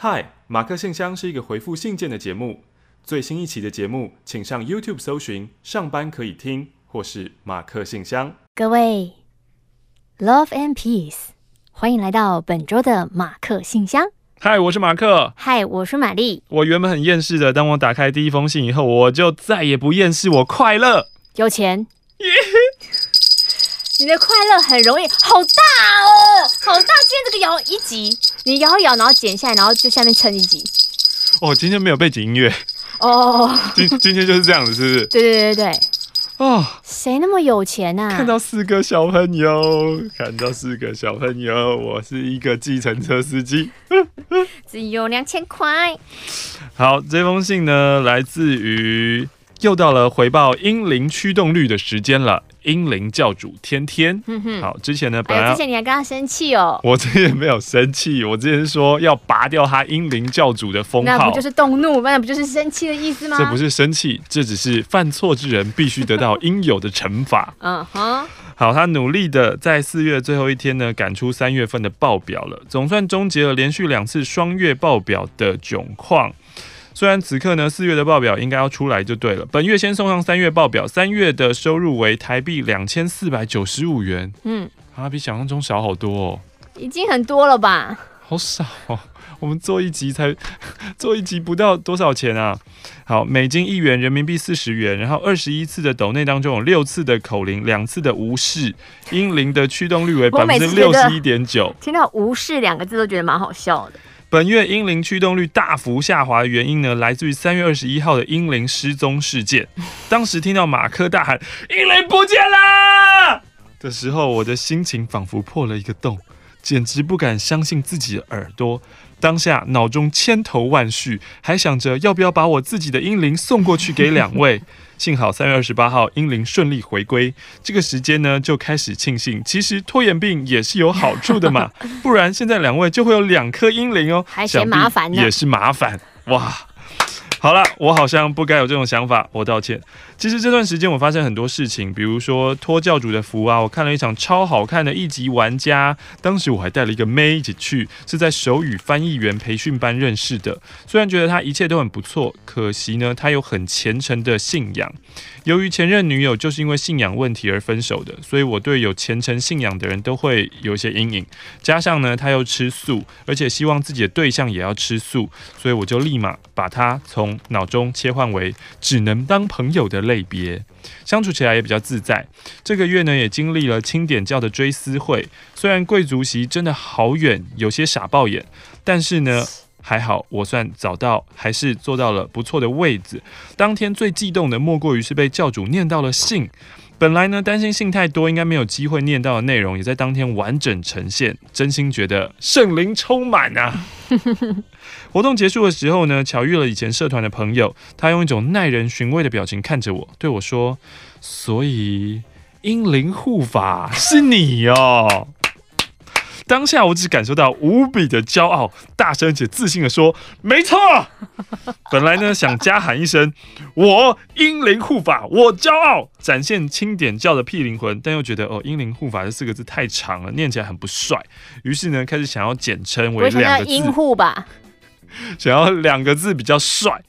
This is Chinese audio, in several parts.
嗨，马克信箱是一个回复信件的节目。最新一期的节目，请上 YouTube 搜寻“上班可以听”或是“马克信箱”。各位，Love and Peace，欢迎来到本周的马克信箱。嗨，我是马克。嗨，我是玛丽。我原本很厌世的，当我打开第一封信以后，我就再也不厌世，我快乐。有钱。你的快乐很容易，好大哦，好大！今天这个摇一集，你摇一摇，然后剪下来，然后就下面撑一集。哦，今天没有背景音乐。哦，今今天就是这样子，是不是？对对对对。哦，谁那么有钱啊？看到四个小朋友，看到四个小朋友，我是一个计程车司机，只有两千块。好，这封信呢，来自于又到了回报英灵驱动率的时间了。英灵教主天天，好，之前呢，本来、哎、之前你还跟他生气哦，我之前没有生气，我之前说要拔掉他英灵教主的封号，那不就是动怒，那不就是生气的意思吗？这不是生气，这只是犯错之人必须得到应有的惩罚。嗯哼，好，他努力的在四月最后一天呢，赶出三月份的报表了，总算终结了连续两次双月报表的窘况。虽然此刻呢，四月的报表应该要出来就对了。本月先送上三月报表，三月的收入为台币两千四百九十五元。嗯，啊，比想象中少好多哦。已经很多了吧？好少哦，我们做一集才 做一集不到多少钱啊？好，美金一元，人民币四十元。然后二十一次的抖内当中有六次的口令，两次的无视。英灵的驱动率为百分之六十一点九。听到无视两个字都觉得蛮好笑的。本月英灵驱动率大幅下滑的原因呢，来自于三月二十一号的英灵失踪事件。当时听到马克大喊“英灵不见啦”的时候，我的心情仿佛破了一个洞，简直不敢相信自己的耳朵。当下脑中千头万绪，还想着要不要把我自己的英灵送过去给两位。幸好三月二十八号英灵顺利回归，这个时间呢就开始庆幸，其实拖延病也是有好处的嘛，不然现在两位就会有两颗英灵哦，还嫌麻烦呢，也是麻烦哇。好了，我好像不该有这种想法，我道歉。其实这段时间我发生很多事情，比如说托教主的福啊，我看了一场超好看的一级玩家，当时我还带了一个妹一起去，是在手语翻译员培训班认识的。虽然觉得他一切都很不错，可惜呢，他有很虔诚的信仰。由于前任女友就是因为信仰问题而分手的，所以我对有虔诚信仰的人都会有些阴影。加上呢，他又吃素，而且希望自己的对象也要吃素，所以我就立马把他从脑中切换为只能当朋友的类别，相处起来也比较自在。这个月呢，也经历了清点教的追思会，虽然贵族席真的好远，有些傻爆眼，但是呢，还好我算找到，还是坐到了不错的位置。当天最激动的莫过于是被教主念到了信。本来呢，担心信太多，应该没有机会念到的内容，也在当天完整呈现。真心觉得圣灵充满啊！活动结束的时候呢，巧遇了以前社团的朋友，他用一种耐人寻味的表情看着我，对我说：“所以英灵护法是你哦。”当下我只感受到无比的骄傲，大声且自信的说：“没错。”本来呢想加喊一声“我英灵护法，我骄傲”，展现清点教的屁灵魂，但又觉得哦“英灵护法”这四个字太长了，念起来很不帅，于是呢开始想要简称为两个字“英护”吧，想要两个字比较帅。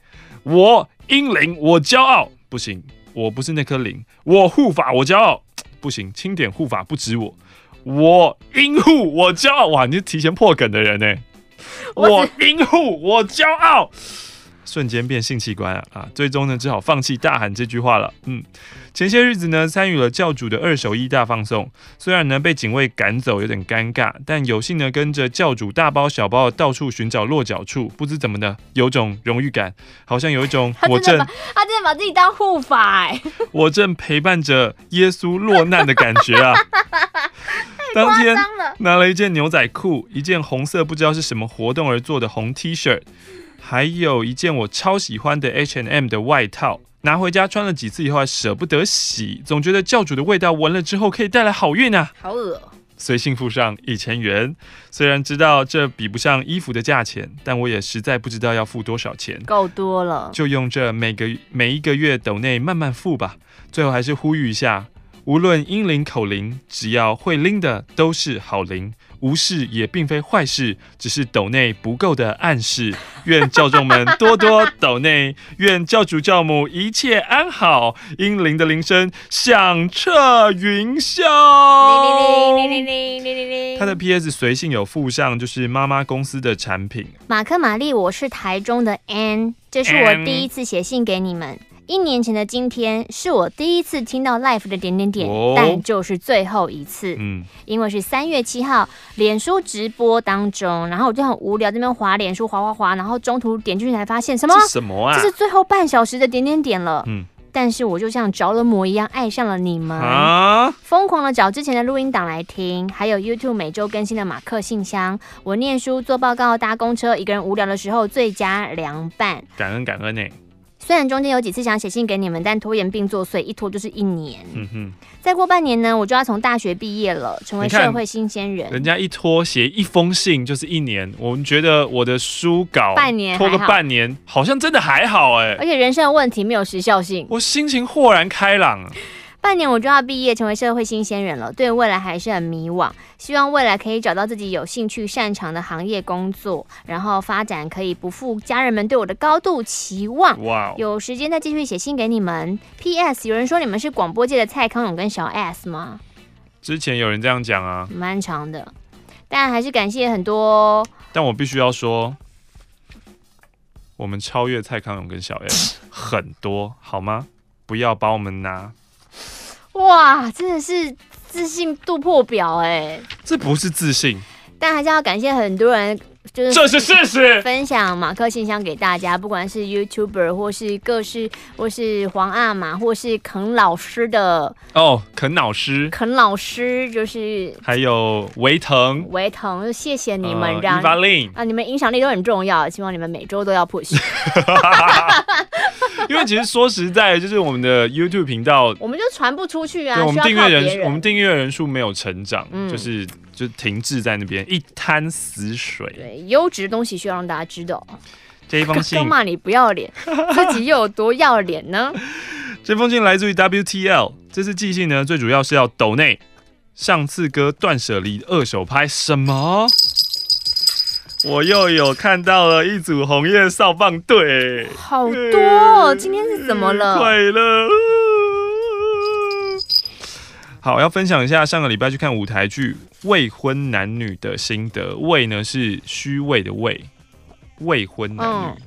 我英灵，我骄傲，不行，我不是那颗灵，我护法，我骄傲，不行，清点护法不止我。我拥护，我骄傲！哇，你是提前破梗的人呢。我拥护，我骄傲。瞬间变性器官啊！啊，最终呢，只好放弃大喊这句话了。嗯，前些日子呢，参与了教主的二手衣大放送，虽然呢被警卫赶走，有点尴尬，但有幸呢跟着教主大包小包的到处寻找落脚处，不知怎么的，有种荣誉感，好像有一种我正他真的把自己当护法哎，我正陪伴着耶稣落难的感觉啊。当天拿了一件牛仔裤，一件红色不知道是什么活动而做的红 T 恤，还有一件我超喜欢的 H&M 的外套，拿回家穿了几次以后还舍不得洗，总觉得教主的味道闻了之后可以带来好运啊！好恶，随信附上一千元，虽然知道这比不上衣服的价钱，但我也实在不知道要付多少钱，够多了，就用这每个每一个月斗内慢慢付吧。最后还是呼吁一下。无论英灵口灵，只要会拎的都是好灵。无视也并非坏事，只是斗内不够的暗示。愿教众们多多斗内，愿教主教母一切安好，英灵的铃声响彻云霄。铃铃铃铃铃铃铃铃。他的 PS 随信有附上，就是妈妈公司的产品。马克玛丽，我是台中的 Ann，这是我第一次写信给你们。一年前的今天是我第一次听到 Life 的点点点，哦、但就是最后一次。嗯，因为是三月七号，脸书直播当中，然后我就很无聊，这边滑脸书滑滑滑，然后中途点进去才发现什么？什么啊？这是最后半小时的点点点了。嗯，但是我就像着了魔一样爱上了你们，啊、疯狂的找之前的录音档来听，还有 YouTube 每周更新的马克信箱。我念书、做报告、搭公车，一个人无聊的时候最佳凉拌。感恩感恩呢。虽然中间有几次想写信给你们，但拖延病作祟，一拖就是一年。嗯哼，再过半年呢，我就要从大学毕业了，成为社会新鲜人。人家一拖写一封信就是一年，我们觉得我的书稿半年拖个半年，好像真的还好哎。而且人生的问题没有时效性，我心情豁然开朗。半年我就要毕业，成为社会新鲜人了，对未来还是很迷惘。希望未来可以找到自己有兴趣、擅长的行业工作，然后发展可以不负家人们对我的高度期望。哇 Wow！有时间再继续写信给你们。P.S. 有人说你们是广播界的蔡康永跟小 S 吗？之前有人这样讲啊，蛮长的，但还是感谢很多。但我必须要说，我们超越蔡康永跟小 S 很多，好吗？不要把我们拿。哇，真的是自信度破表哎！这不是自信，但还是要感谢很多人，就是这是事实。分享马克信箱给大家，不管是 YouTuber 或是各式，或是皇阿玛，或是肯老师的哦，肯老师，肯老师就是还有维腾，维腾，谢谢你们让，让啊，啊，你们影响力都很重要，希望你们每周都要 push。因为其实说实在，就是我们的 YouTube 频道，我们就传不出去啊。我们订阅人，我们订阅人数没有成长，嗯、就是就停滞在那边，一滩死水。对，优质的东西需要让大家知道。这一封信，都骂你不要脸，自己又有多要脸呢？这封信来自于 WTL，这次寄信呢，最主要是要抖内上次歌断舍离二手拍什么？我又有看到了一组红叶扫棒队，好多！哦今天是怎么了？快乐。好，要分享一下上个礼拜去看舞台剧《未婚男女》的心得。未呢是虚伪的未，未婚男女。嗯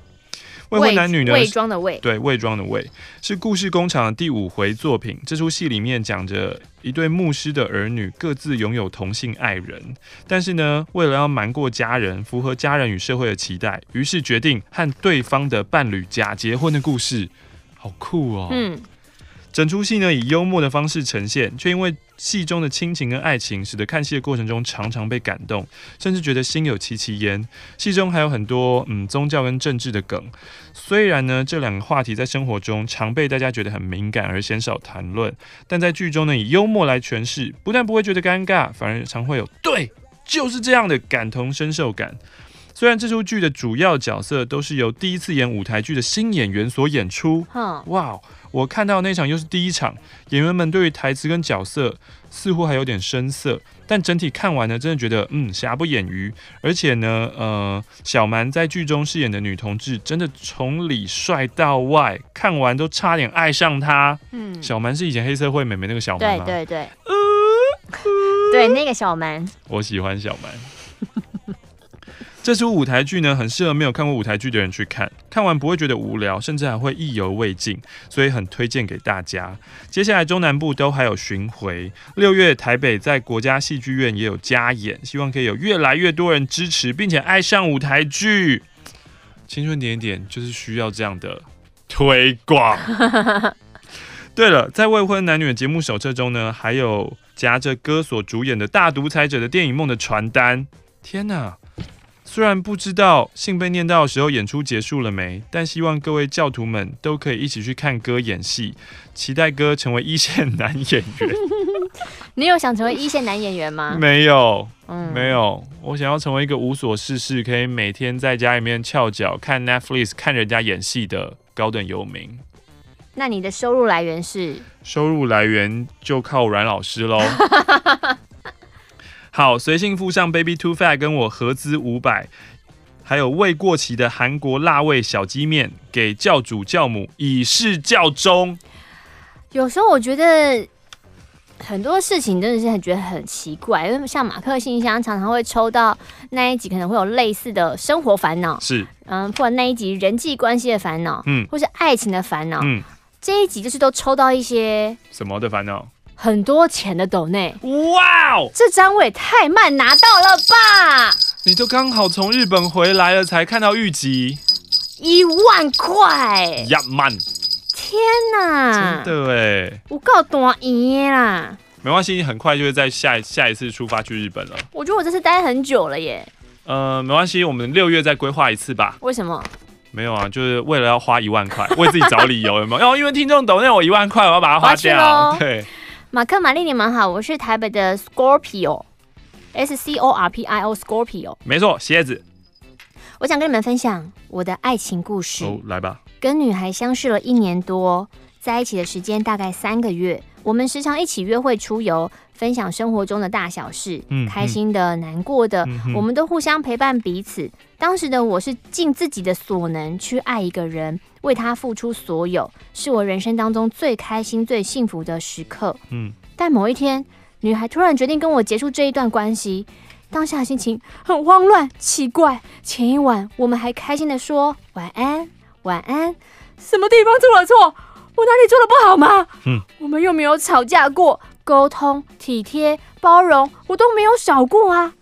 未婚男女呢？伪装的伪，对，伪装的伪是故事工厂的第五回作品。这出戏里面讲着一对牧师的儿女各自拥有同性爱人，但是呢，为了要瞒过家人，符合家人与社会的期待，于是决定和对方的伴侣假结婚的故事，好酷哦！嗯。整出戏呢，以幽默的方式呈现，却因为戏中的亲情跟爱情，使得看戏的过程中常常被感动，甚至觉得心有戚戚焉。戏中还有很多嗯宗教跟政治的梗，虽然呢这两个话题在生活中常被大家觉得很敏感而鲜少谈论，但在剧中呢以幽默来诠释，不但不会觉得尴尬，反而常会有对就是这样的感同身受感。虽然这出剧的主要角色都是由第一次演舞台剧的新演员所演出，哇！Wow, 我看到那场又是第一场，演员们对于台词跟角色似乎还有点生涩，但整体看完呢，真的觉得嗯瑕不掩瑜。而且呢，呃，小蛮在剧中饰演的女同志真的从里帅到外，看完都差点爱上她。嗯，小蛮是以前黑社会美眉那个小蛮吗？对对对，呃，对 那个小蛮，我喜欢小蛮。这出舞台剧呢，很适合没有看过舞台剧的人去看，看完不会觉得无聊，甚至还会意犹未尽，所以很推荐给大家。接下来中南部都还有巡回，六月台北在国家戏剧院也有加演，希望可以有越来越多人支持，并且爱上舞台剧。青春点点就是需要这样的推广。对了，在未婚男女的节目手册中呢，还有夹着歌所主演的大独裁者的电影梦的传单。天哪！虽然不知道信被念到的时候演出结束了没，但希望各位教徒们都可以一起去看哥演戏，期待哥成为一线男演员。你有想成为一线男演员吗？没有，嗯，没有。我想要成为一个无所事事，可以每天在家里面翘脚看 Netflix 看人家演戏的高等游民。那你的收入来源是？收入来源就靠阮老师喽。好，随性附上 Baby Too Fat 跟我合资五百，还有未过期的韩国辣味小鸡面，给教主教母以示教忠。有时候我觉得。很多事情真的是很觉得很奇怪，因为像马克信箱常常会抽到那一集，可能会有类似的生活烦恼，是，嗯，或者那一集人际关系的烦恼，嗯，或是爱情的烦恼，嗯，这一集就是都抽到一些什么的烦恼？很多钱的斗内，哇哦，这张我也太慢拿到了吧？你都刚好从日本回来了才看到预集，一万块，呀慢。天呐！真的哎，我够多赢啦！没关系，你很快就会在下下一次出发去日本了。我觉得我这次待很久了耶。呃，没关系，我们六月再规划一次吧。为什么？没有啊，就是为了要花一万块，为自己找理由，有没有？因为听众抖内我一万块，我要把它花掉。对，马克玛丽，你们好，我是台北的 Scorpio，S C O R P I O Scorpio。没错，蝎子。我想跟你们分享我的爱情故事。哦，来吧。跟女孩相识了一年多，在一起的时间大概三个月。我们时常一起约会出游，分享生活中的大小事，嗯、开心的、难过的，嗯、我们都互相陪伴彼此。当时的我是尽自己的所能去爱一个人，为他付出所有，是我人生当中最开心、最幸福的时刻。嗯，但某一天，女孩突然决定跟我结束这一段关系，当下心情很慌乱、奇怪。前一晚我们还开心的说晚安。晚安，什么地方做了错？我哪里做的不好吗？嗯，我们又没有吵架过，沟通、体贴、包容，我都没有少过啊。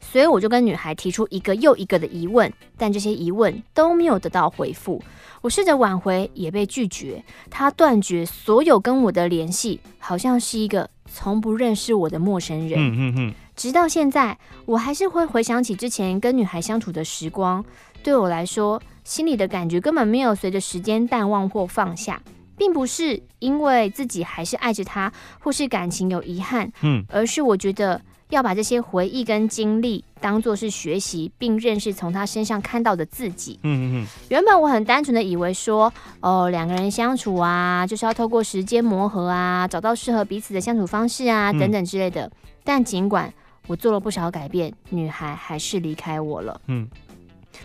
所以我就跟女孩提出一个又一个的疑问，但这些疑问都没有得到回复。我试着挽回，也被拒绝。她断绝所有跟我的联系，好像是一个从不认识我的陌生人。嗯嗯嗯。直到现在，我还是会回想起之前跟女孩相处的时光。对我来说，心里的感觉根本没有随着时间淡忘或放下，并不是因为自己还是爱着他，或是感情有遗憾，嗯，而是我觉得要把这些回忆跟经历当作是学习，并认识从他身上看到的自己。嗯嗯嗯。原本我很单纯的以为说，哦，两个人相处啊，就是要透过时间磨合啊，找到适合彼此的相处方式啊，等等之类的。但尽管我做了不少改变，女孩还是离开我了。嗯。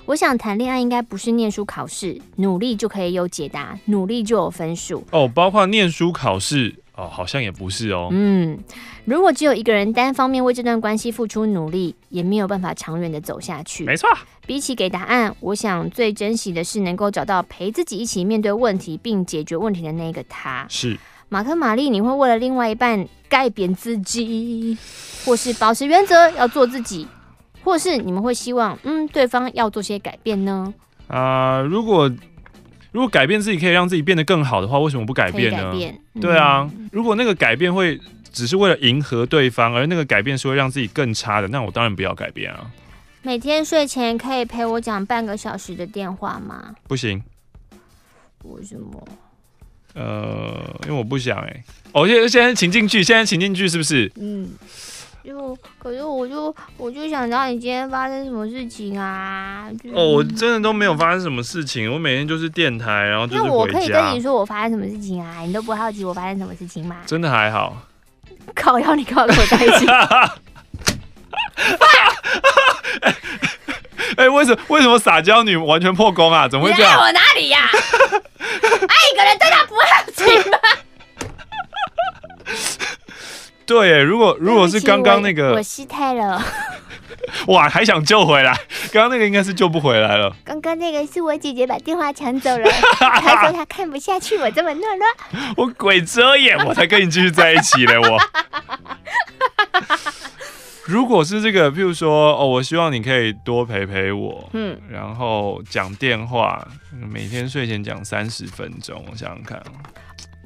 我想谈恋爱应该不是念书考试，努力就可以有解答，努力就有分数哦。包括念书考试哦，好像也不是哦。嗯，如果只有一个人单方面为这段关系付出努力，也没有办法长远的走下去。没错，比起给答案，我想最珍惜的是能够找到陪自己一起面对问题并解决问题的那个他。是马克玛丽，你会为了另外一半改变自己，或是保持原则要做自己？或是你们会希望，嗯，对方要做些改变呢？啊、呃，如果如果改变自己可以让自己变得更好的话，为什么不改变呢？对啊，如果那个改变会只是为了迎合对方，而那个改变是会让自己更差的，那我当然不要改变啊。每天睡前可以陪我讲半个小时的电话吗？不行。为什么？呃，因为我不想哎、欸。哦，现现在情境剧，现在情境剧是不是？嗯。就可是我就我就想知道你今天发生什么事情啊？哦，我真的都没有发生什么事情，我每天就是电台，然后就是回家。那我可以跟你说我发生什么事情啊？你都不好奇我发生什么事情吗？真的还好。靠要，你干嘛跟我在一起？哎、欸，为什么为什么撒娇女完全破功啊？怎么会这样？爱我哪里呀、啊？对，如果如果是刚刚那个，我失态了。哇，还想救回来？刚刚那个应该是救不回来了。刚刚那个是我姐姐把电话抢走了，她说她看不下去我这么懦弱。我鬼遮眼，我才跟你继续在一起嘞！我。如果是这个，譬如说，哦，我希望你可以多陪陪我，嗯，然后讲电话，每天睡前讲三十分钟，我想想看。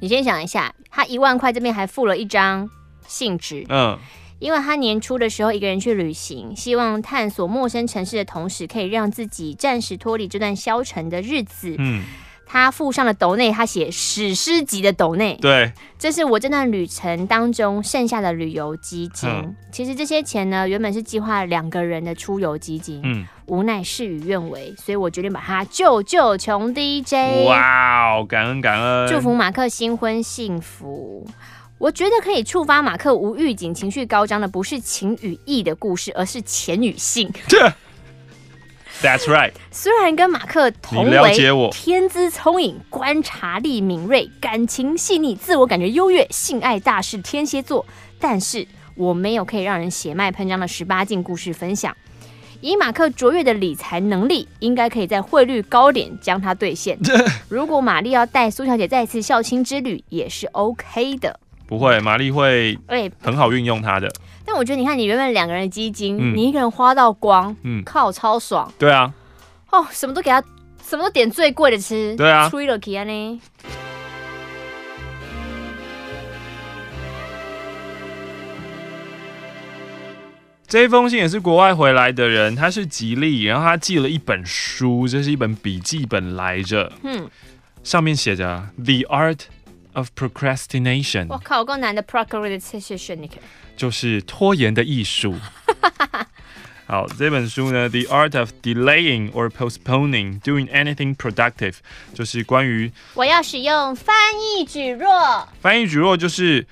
你先想一下，他一万块这边还附了一张。性质，嗯，因为他年初的时候一个人去旅行，希望探索陌生城市的同时，可以让自己暂时脱离这段消沉的日子。嗯，他附上了斗内，他写史诗级的斗内，对，这是我这段旅程当中剩下的旅游基金。嗯、其实这些钱呢，原本是计划两个人的出游基金，嗯，无奈事与愿违，所以我决定把它救救穷 DJ。哇哦，感恩感恩，祝福马克新婚幸福。我觉得可以触发马克无预警、情绪高涨的，不是情与义的故事，而是钱与性。That's right。虽然跟马克同为天资聪颖、观察力敏锐、感情细腻、自我感觉优越、性爱大师天蝎座，但是我没有可以让人血脉喷张的十八禁故事分享。以马克卓越的理财能力，应该可以在汇率高点将它兑现。如果玛丽要带苏小姐再次孝亲之旅，也是 OK 的。不会，玛丽会很好运用它的。但我觉得，你看，你原本两个人的基金，嗯、你一个人花到光，嗯，靠，超爽。对啊。哦，什么都给他，什么都点最贵的吃。对啊。吹了气呢。这一封信也是国外回来的人，他是吉利，然后他寄了一本书，这是一本笔记本来着。嗯。上面写着 The Art of Procrastination。我靠，够难的 Procrastination。就是拖延的艺术。好，这本书呢，《The Art of Delaying or Postponing Doing Anything Productive》，就是关于我要使用翻译蒟蒻。翻译蒟蒻就是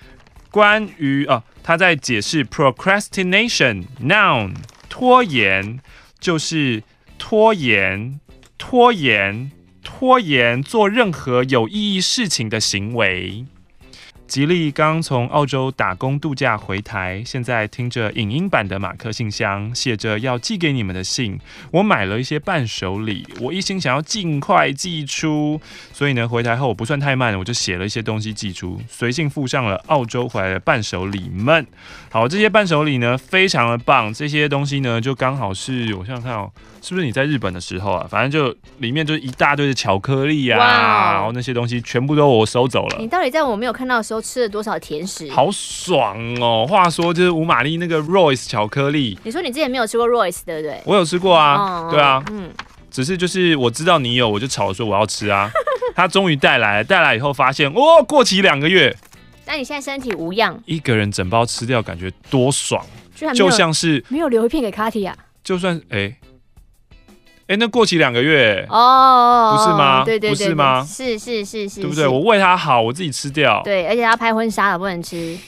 关于哦，他在解释 procrastination noun 拖延，就是拖延、拖延、 拖延做任何有意义事情的行为。吉利刚从澳洲打工度假回台，现在听着影音版的马克信箱，写着要寄给你们的信。我买了一些伴手礼，我一心想要尽快寄出，所以呢，回台后我不算太慢，我就写了一些东西寄出，随信附上了澳洲回来的伴手礼们。好，这些伴手礼呢，非常的棒，这些东西呢，就刚好是我想想看哦。是不是你在日本的时候啊？反正就里面就是一大堆的巧克力啊，哇然后那些东西全部都我收走了。你到底在我没有看到的时候吃了多少甜食？好爽哦！话说就是五玛丽那个 Royce 巧克力，你说你之前没有吃过 Royce 对不对？我有吃过啊，哦、对啊，嗯，只是就是我知道你有，我就吵着说我要吃啊。他终于带来了，带来以后发现哦，过期两个月。那你现在身体无恙？一个人整包吃掉，感觉多爽，就像是没有留一片给 Katy 啊。就算哎。欸哎、欸，那过期两个月哦，不是吗？对对对，不是吗？是是是是，对不对？我为他好，我自己吃掉。对，而且他拍婚纱了，不能吃。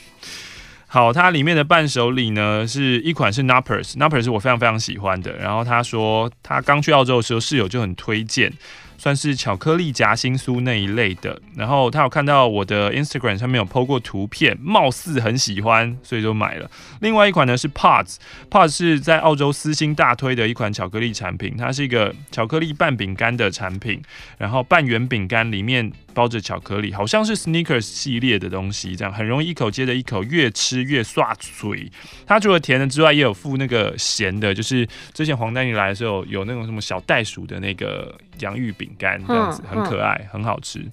好，它里面的伴手礼呢，是一款是 Nappers，Nappers 是我非常非常喜欢的。然后他说，他刚去澳洲的时候，室友就很推荐。算是巧克力夹心酥那一类的，然后他有看到我的 Instagram 上面有 po 过图片，貌似很喜欢，所以就买了。另外一款呢是 Pods，Pods 是在澳洲私心大推的一款巧克力产品，它是一个巧克力半饼干的产品，然后半圆饼干里面包着巧克力，好像是 Snickers 系列的东西，这样很容易一口接着一口，越吃越刷嘴。它除了甜的之外，也有附那个咸的，就是之前黄丹妮来的时候有那种什么小袋鼠的那个洋芋饼干，这样子很可爱，很好吃。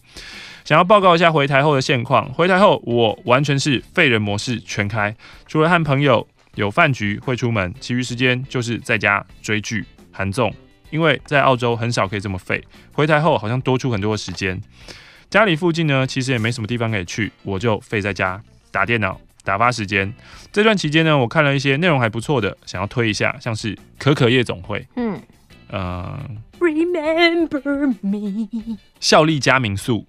想要报告一下回台后的现况，回台后我完全是废人模式全开，除了和朋友有饭局会出门，其余时间就是在家追剧、韩综。因为在澳洲很少可以这么废，回台后好像多出很多的时间。家里附近呢，其实也没什么地方可以去，我就废在家打电脑打发时间。这段期间呢，我看了一些内容还不错的，想要推一下，像是《可可夜总会》，嗯，呃，Remember Me，孝利家民宿，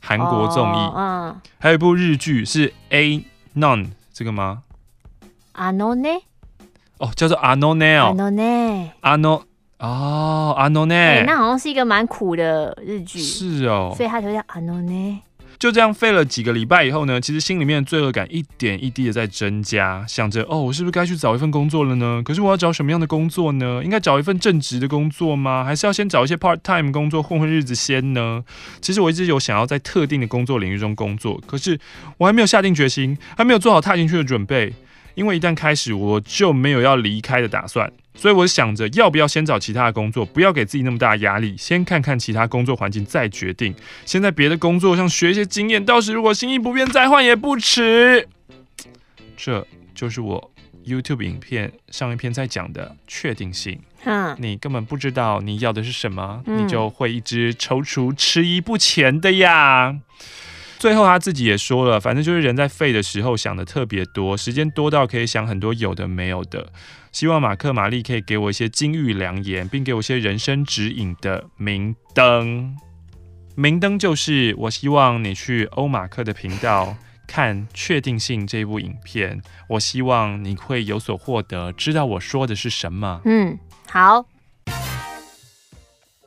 韩国综艺，嗯，还有一部日剧是 A None 这个吗？阿诺呢？哦，叫做阿诺呢哦，阿诺呢？阿诺。哦，阿诺呢？那好像是一个蛮苦的日剧。是哦，所以他就叫阿诺呢。就这样废了几个礼拜以后呢，其实心里面的罪恶感一点一滴的在增加，想着哦，我是不是该去找一份工作了呢？可是我要找什么样的工作呢？应该找一份正职的工作吗？还是要先找一些 part time 工作混混日子先呢？其实我一直有想要在特定的工作领域中工作，可是我还没有下定决心，还没有做好踏进去的准备。因为一旦开始，我就没有要离开的打算，所以我想着要不要先找其他的工作，不要给自己那么大的压力，先看看其他工作环境再决定。先在别的工作上学一些经验，到时如果心意不变再换也不迟。这就是我 YouTube 影片上一篇在讲的确定性。嗯，你根本不知道你要的是什么，你就会一直踌躇迟疑不前的呀。最后他自己也说了，反正就是人在废的时候想的特别多，时间多到可以想很多有的没有的。希望马克玛丽可以给我一些金玉良言，并给我一些人生指引的明灯。明灯就是我希望你去欧马克的频道看《确定性》这部影片，我希望你会有所获得，知道我说的是什么。嗯，好。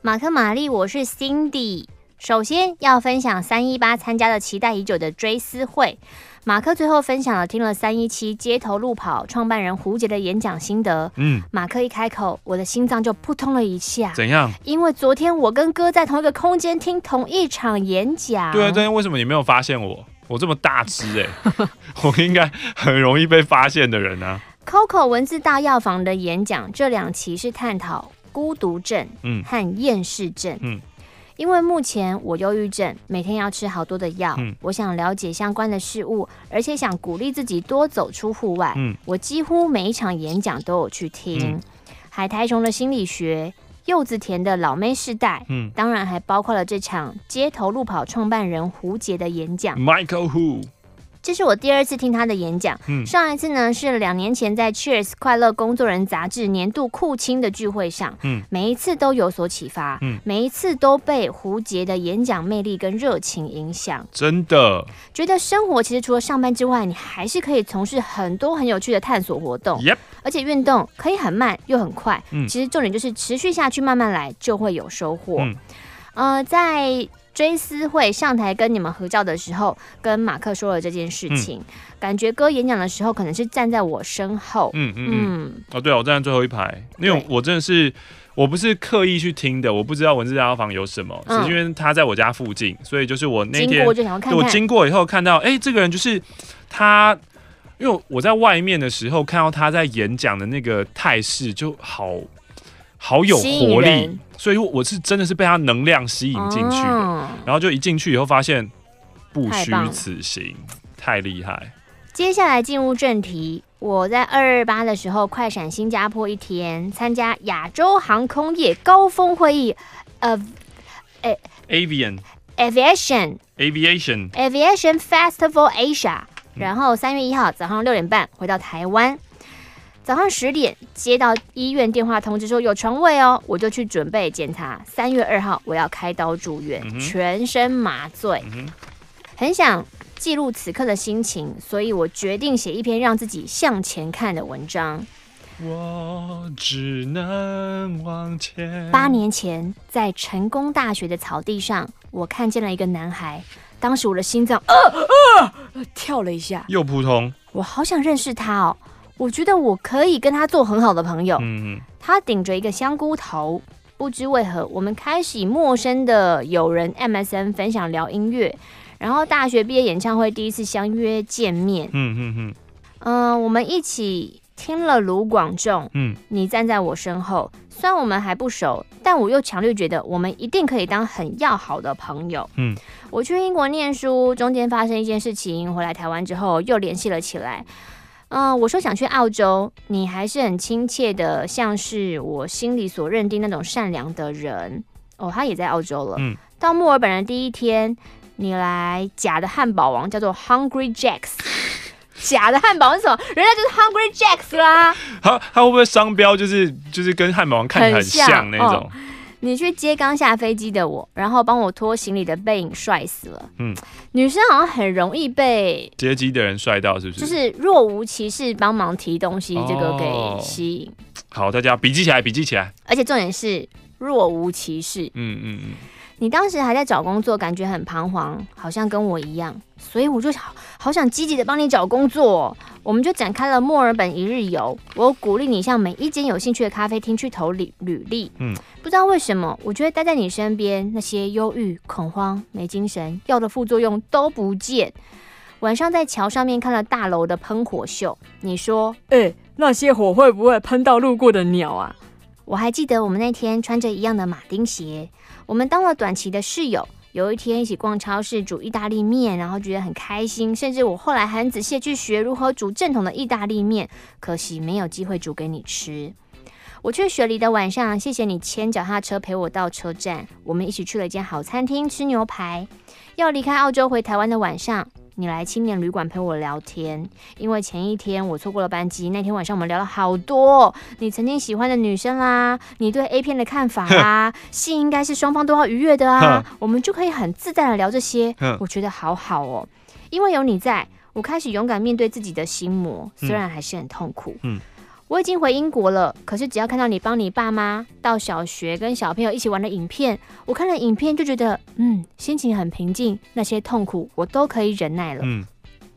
马克玛丽，我是 Cindy。首先要分享三一八参加了期待已久的追思会。马克最后分享了听了三一七街头路跑创办人胡杰的演讲心得。嗯，马克一开口，我的心脏就扑通了一下。怎样？因为昨天我跟哥在同一个空间听同一场演讲。对啊，对啊，为什么你没有发现我？我这么大只哎、欸，我应该很容易被发现的人啊。Coco 文字大药房的演讲，这两期是探讨孤独症，嗯，和厌世症，嗯。因为目前我忧郁症，每天要吃好多的药。嗯，我想了解相关的事物，而且想鼓励自己多走出户外。嗯，我几乎每一场演讲都有去听。嗯，海苔熊的心理学，柚子田的老妹世代。嗯，当然还包括了这场街头路跑创办人胡杰的演讲。Michael Who。这是我第二次听他的演讲，嗯，上一次呢是两年前在 Cheers 快乐工作人杂志年度酷青的聚会上，嗯，每一次都有所启发，嗯，每一次都被胡杰的演讲魅力跟热情影响，真的。觉得生活其实除了上班之外，你还是可以从事很多很有趣的探索活动，Yep，而且运动可以很慢又很快，嗯，其实重点就是持续下去，慢慢来就会有收获，嗯，呃，在。追思会上台跟你们合照的时候，跟马克说了这件事情。嗯、感觉哥演讲的时候，可能是站在我身后。嗯嗯嗯。哦，对啊，我站在最后一排，因为我真的是我不是刻意去听的，我不知道文字大药房有什么，嗯、是因为他在我家附近，所以就是我那天我经过以后看到，哎、欸，这个人就是他，因为我在外面的时候看到他在演讲的那个态势就好。好有活力，所以我是真的是被他能量吸引进去的，哦、然后就一进去以后发现不虚此行，太厉害。接下来进入正题，我在二二八的时候快闪新加坡一天，参加亚洲航空业高峰会议，呃，诶，Avian。Aviation Aviation Aviation Festival Asia，然后三月一号早上六点半回到台湾。早上十点接到医院电话通知说有床位哦，我就去准备检查。三月二号我要开刀住院，嗯、全身麻醉，嗯、很想记录此刻的心情，所以我决定写一篇让自己向前看的文章。我只能往前。八年前在成功大学的草地上，我看见了一个男孩，当时我的心脏呃呃跳了一下，又扑通。我好想认识他哦。我觉得我可以跟他做很好的朋友。嗯，他顶着一个香菇头，不知为何，我们开始以陌生的友人 MSN 分享聊音乐，然后大学毕业演唱会第一次相约见面。嗯嗯嗯。嗯，我们一起听了卢广仲。嗯，你站在我身后，虽然我们还不熟，但我又强烈觉得我们一定可以当很要好的朋友。嗯，我去英国念书，中间发生一件事情，回来台湾之后又联系了起来。嗯、呃，我说想去澳洲，你还是很亲切的，像是我心里所认定那种善良的人。哦，他也在澳洲了。嗯，到墨尔本的第一天，你来假的汉堡王叫做 Hungry Jacks，假的汉堡王是什么？人家就是 Hungry Jacks 啦。他他会不会商标就是就是跟汉堡王看起来很像那种？哦你去接刚下飞机的我，然后帮我拖行李的背影帅死了。嗯，女生好像很容易被接机的人帅到，是不是？就是若无其事帮忙提东西，这个给吸引。哦、好，大家笔记起来，笔记起来。而且重点是若无其事。嗯嗯嗯。你当时还在找工作，感觉很彷徨，好像跟我一样，所以我就好好想积极的帮你找工作。我们就展开了墨尔本一日游，我鼓励你向每一间有兴趣的咖啡厅去投履履历。嗯，不知道为什么，我觉得待在你身边，那些忧郁、恐慌、没精神、药的副作用都不见。晚上在桥上面看了大楼的喷火秀，你说，哎、欸，那些火会不会喷到路过的鸟啊？我还记得我们那天穿着一样的马丁鞋。我们当了短期的室友，有一天一起逛超市煮意大利面，然后觉得很开心。甚至我后来很仔细去学如何煮正统的意大利面，可惜没有机会煮给你吃。我去雪梨的晚上，谢谢你牵脚踏车陪我到车站，我们一起去了一间好餐厅吃牛排。要离开澳洲回台湾的晚上。你来青年旅馆陪我聊天，因为前一天我错过了班机。那天晚上我们聊了好多，你曾经喜欢的女生啦，你对 A 片的看法啦，性应该是双方都要愉悦的啊，我们就可以很自在的聊这些。我觉得好好哦，因为有你在，我开始勇敢面对自己的心魔，虽然还是很痛苦。嗯，我已经回英国了，可是只要看到你帮你爸妈到小学跟小朋友一起玩的影片，我看了影片就觉得，嗯，心情很平静，那些痛苦我都可以忍耐了。嗯。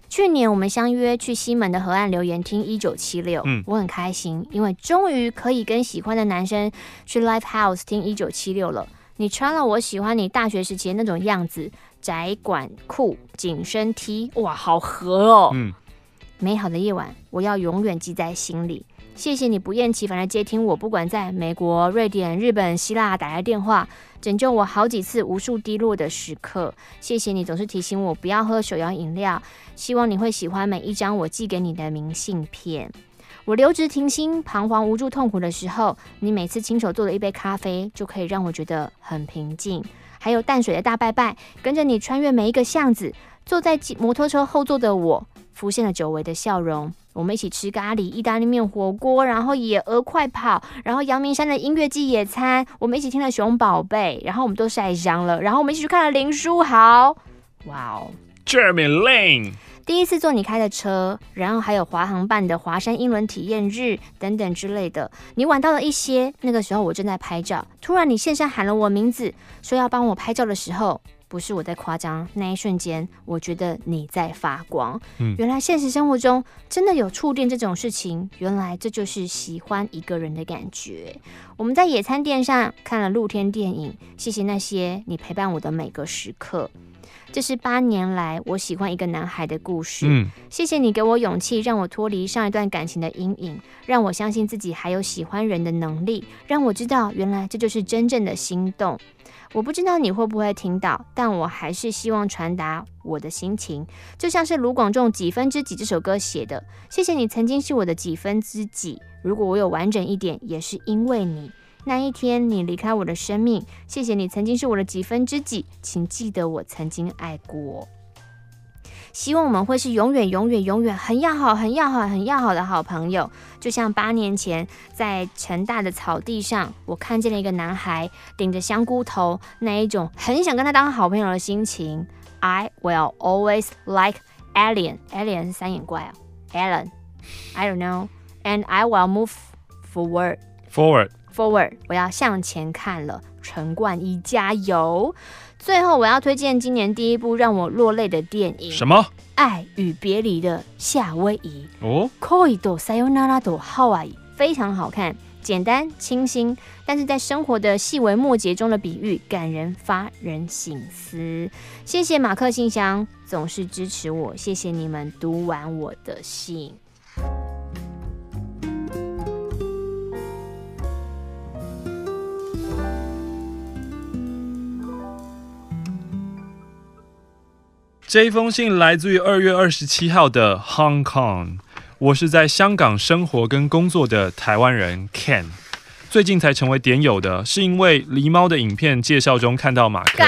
去年我们相约去西门的河岸留言听一九七六，我很开心，因为终于可以跟喜欢的男生去 Live House 听一九七六了。你穿了我喜欢你大学时期的那种样子，窄管裤、紧身 T，哇，好合哦。嗯，美好的夜晚，我要永远记在心里。谢谢你不厌其烦的接听我，不管在美国、瑞典、日本、希腊打来电话，拯救我好几次无数低落的时刻。谢谢你总是提醒我不要喝手摇饮料。希望你会喜欢每一张我寄给你的明信片。我留职停薪、彷徨无助、痛苦的时候，你每次亲手做的一杯咖啡就可以让我觉得很平静。还有淡水的大拜拜，跟着你穿越每一个巷子，坐在摩托车后座的我，浮现了久违的笑容。我们一起吃咖喱、意大利面、火锅，然后野鹅快跑，然后阳明山的音乐季野餐。我们一起听了熊宝贝，然后我们都晒伤了。然后我们一起去看了林书豪。哇哦，Jeremy Lin，第一次坐你开的车，然后还有华航办的华山英伦体验日等等之类的。你晚到了一些，那个时候我正在拍照，突然你线上喊了我名字，说要帮我拍照的时候。不是我在夸张，那一瞬间，我觉得你在发光。嗯，原来现实生活中真的有触电这种事情，原来这就是喜欢一个人的感觉。我们在野餐垫上看了露天电影，谢谢那些你陪伴我的每个时刻。这是八年来我喜欢一个男孩的故事。嗯，谢谢你给我勇气，让我脱离上一段感情的阴影，让我相信自己还有喜欢人的能力，让我知道原来这就是真正的心动。我不知道你会不会听到，但我还是希望传达我的心情，就像是卢广仲《几分之几》这首歌写的。谢谢你曾经是我的几分之几，如果我有完整一点，也是因为你。那一天你离开我的生命，谢谢你曾经是我的几分之几，请记得我曾经爱过。希望我们会是永远、永远、永远很要好、很要好、很要好的好朋友。就像八年前在成大的草地上，我看见了一个男孩顶着香菇头，那一种很想跟他当好朋友的心情。I will always like Alien. Alien 是三眼怪啊。Alan, I don't know. And I will move forward. Forward. Forward. 我要向前看了。陈冠一加油！最后，我要推荐今年第一部让我落泪的电影。什么？《爱与别离》的夏威夷。哦。Koi do sayonara do Hawaii，非常好看，简单清新，但是在生活的细微末节中的比喻，感人发人省思。谢谢马克信箱，总是支持我。谢谢你们读完我的信。这一封信来自于二月二十七号的 Hong Kong，我是在香港生活跟工作的台湾人 Ken。最近才成为点友的，是因为狸猫的影片介绍中看到马克，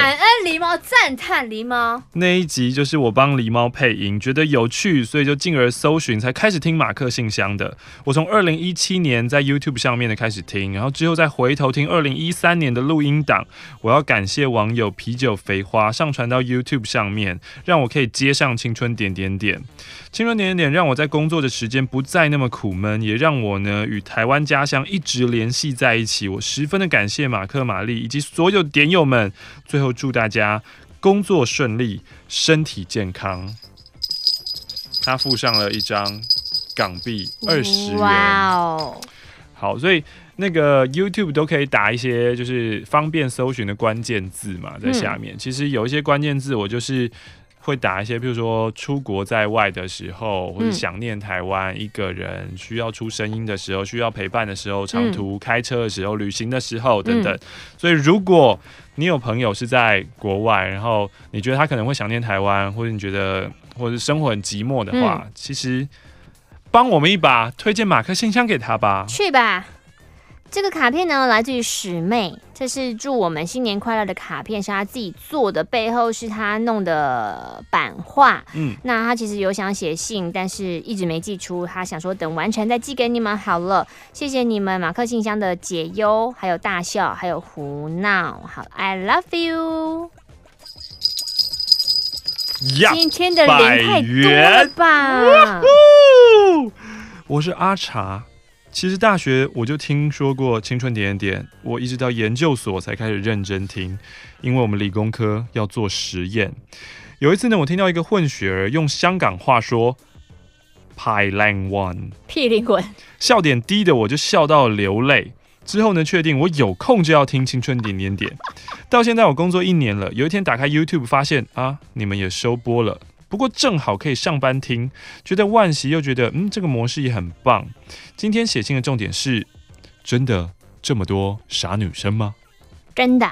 狸猫，赞叹狸猫。那一集就是我帮狸猫配音，觉得有趣，所以就进而搜寻，才开始听马克信箱的。我从二零一七年在 YouTube 上面的开始听，然后之后再回头听二零一三年的录音档。我要感谢网友啤酒肥花上传到 YouTube 上面，让我可以接上青春点点点。青春点点点让我在工作的时间不再那么苦闷，也让我呢与台湾家乡一直联系在一起，我十分的感谢马克、玛丽以及所有点友们。最后祝大家工作顺利，身体健康。他附上了一张港币二十元。哇哦！好，所以那个 YouTube 都可以打一些就是方便搜寻的关键字嘛，在下面。嗯、其实有一些关键字，我就是。会打一些，比如说出国在外的时候，或者想念台湾一个人，需要出声音的时候，需要陪伴的时候，长途开车的时候，旅行的时候等等。所以，如果你有朋友是在国外，然后你觉得他可能会想念台湾，或者你觉得或者生活很寂寞的话，其实帮我们一把，推荐马克信箱给他吧。去吧。这个卡片呢，来自于史妹，这是祝我们新年快乐的卡片，是她自己做的，背后是她弄的版画。嗯，那她其实有想写信，但是一直没寄出。她想说等完成再寄给你们好了。谢谢你们马克信箱的解忧，还有大笑，还有胡闹。好，I love you。今天的零太多了吧？我是阿茶。其实大学我就听说过《青春点点点》，我一直到研究所才开始认真听，因为我们理工科要做实验。有一次呢，我听到一个混血儿用香港话说“派 lang one”，屁灵魂，笑点低的我就笑到流泪。之后呢，确定我有空就要听《青春点点点》。到现在我工作一年了，有一天打开 YouTube 发现啊，你们也收播了。不过正好可以上班听，觉得万喜又觉得嗯，这个模式也很棒。今天写信的重点是：真的这么多傻女生吗？真的，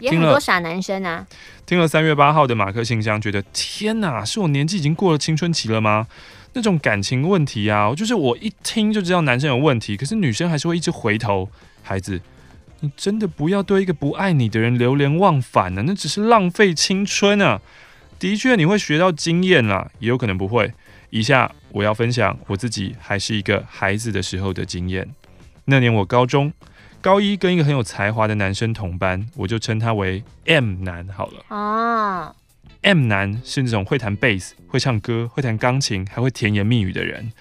也很多傻男生啊。听了三月八号的马克信箱，觉得天哪，是我年纪已经过了青春期了吗？那种感情问题啊，就是我一听就知道男生有问题，可是女生还是会一直回头。孩子，你真的不要对一个不爱你的人流连忘返呢、啊，那只是浪费青春啊。的确，你会学到经验啦，也有可能不会。以下我要分享我自己还是一个孩子的时候的经验。那年我高中高一，跟一个很有才华的男生同班，我就称他为 M 男好了。啊，M 男是那种会弹贝斯、会唱歌、会弹钢琴，还会甜言蜜语的人。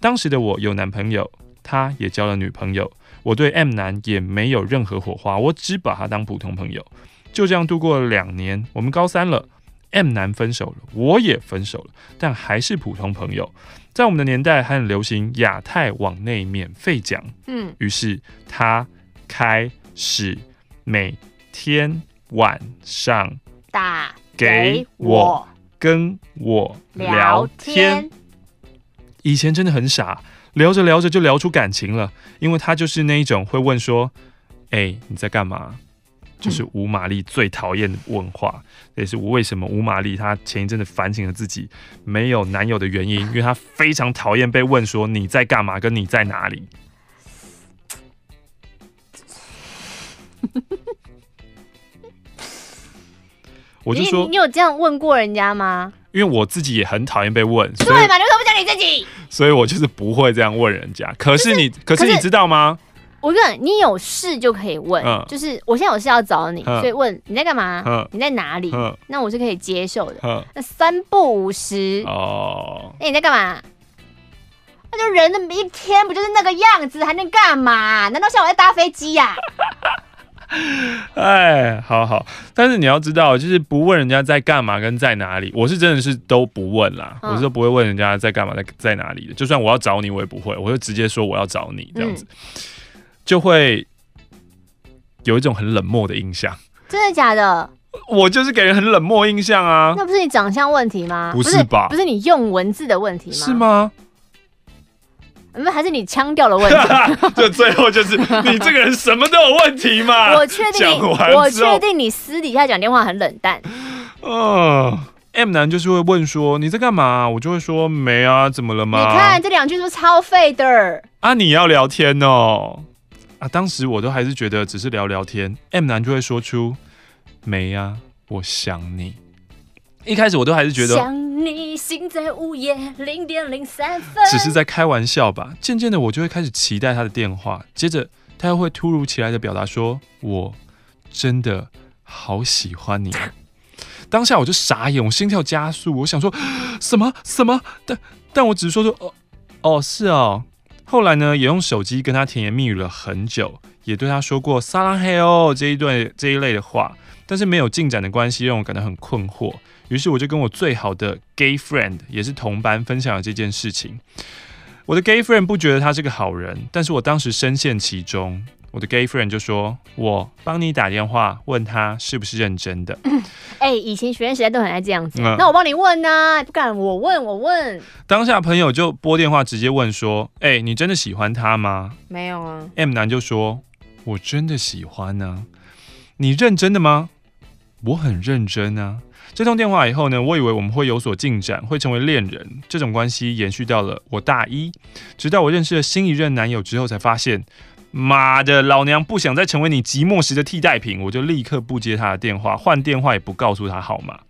当时的我有男朋友，他也交了女朋友，我对 M 男也没有任何火花，我只把他当普通朋友。就这样度过了两年，我们高三了。M 男分手了，我也分手了，但还是普通朋友。在我们的年代，还很流行亚太网内免费讲。嗯，于是他开始每天晚上打给我，跟我聊天。以前真的很傻，聊着聊着就聊出感情了，因为他就是那一种会问说：“哎，你在干嘛？”就是吴玛丽最讨厌的问话，也是为什么吴玛丽她前一阵子反省了自己没有男友的原因，因为她非常讨厌被问说你在干嘛，跟你在哪里。我就说，你有这样问过人家吗？因为我自己也很讨厌被问，对嘛？你为什么不讲你自己？所以我就是不会这样问人家。可是你，可是你知道吗？我跟你，你有事就可以问，嗯、就是我现在有事要找你，嗯、所以问你在干嘛，嗯、你在哪里，嗯、那我是可以接受的。嗯、那三不五时哦，哎、欸，你在干嘛？那就人的一天不就是那个样子，还能干嘛？难道像我在搭飞机呀、啊？哎，好好，但是你要知道，就是不问人家在干嘛跟在哪里，我是真的是都不问啦，嗯、我是都不会问人家在干嘛在在哪里的。就算我要找你，我也不会，我就直接说我要找你这样子。嗯就会有一种很冷漠的印象，真的假的？我就是给人很冷漠印象啊！那不是你长相问题吗？不是吧？不是你用文字的问题吗？是吗？那还是你腔调的问题？就最后就是 你这个人什么都有问题嘛？我确定，我确定你私底下讲电话很冷淡。嗯，M 男就是会问说你在干嘛？我就会说没啊，怎么了吗？你看这两句是不是超废的？啊，你要聊天哦。啊，当时我都还是觉得只是聊聊天，M 男就会说出“没呀，我想你”。一开始我都还是觉得想你，心在午夜零点零三分，只是在开玩笑吧。渐渐的，我就会开始期待他的电话，接着他又会突如其来的表达说：“我真的好喜欢你。” 当下我就傻眼，我心跳加速，我想说什么什么？但但我只是说说哦哦，是哦。后来呢，也用手机跟他甜言蜜语了很久，也对他说过“撒拉嘿哦”这一段这一类的话，但是没有进展的关系让我感到很困惑。于是我就跟我最好的 gay friend，也是同班，分享了这件事情。我的 gay friend 不觉得他是个好人，但是我当时深陷其中。我的 gay friend 就说：“我帮你打电话问他是不是认真的。嗯”哎、欸，以前学生时代都很爱这样子。嗯、那我帮你问呢、啊？不敢，我问，我问。当下朋友就拨电话直接问说：“哎、欸，你真的喜欢他吗？”没有啊。M 男就说：“我真的喜欢呢、啊。你认真的吗？我很认真啊。”这通电话以后呢，我以为我们会有所进展，会成为恋人。这种关系延续到了我大一，直到我认识了新一任男友之后，才发现。妈的，老娘不想再成为你寂寞时的替代品，我就立刻不接他的电话，换电话也不告诉他号码。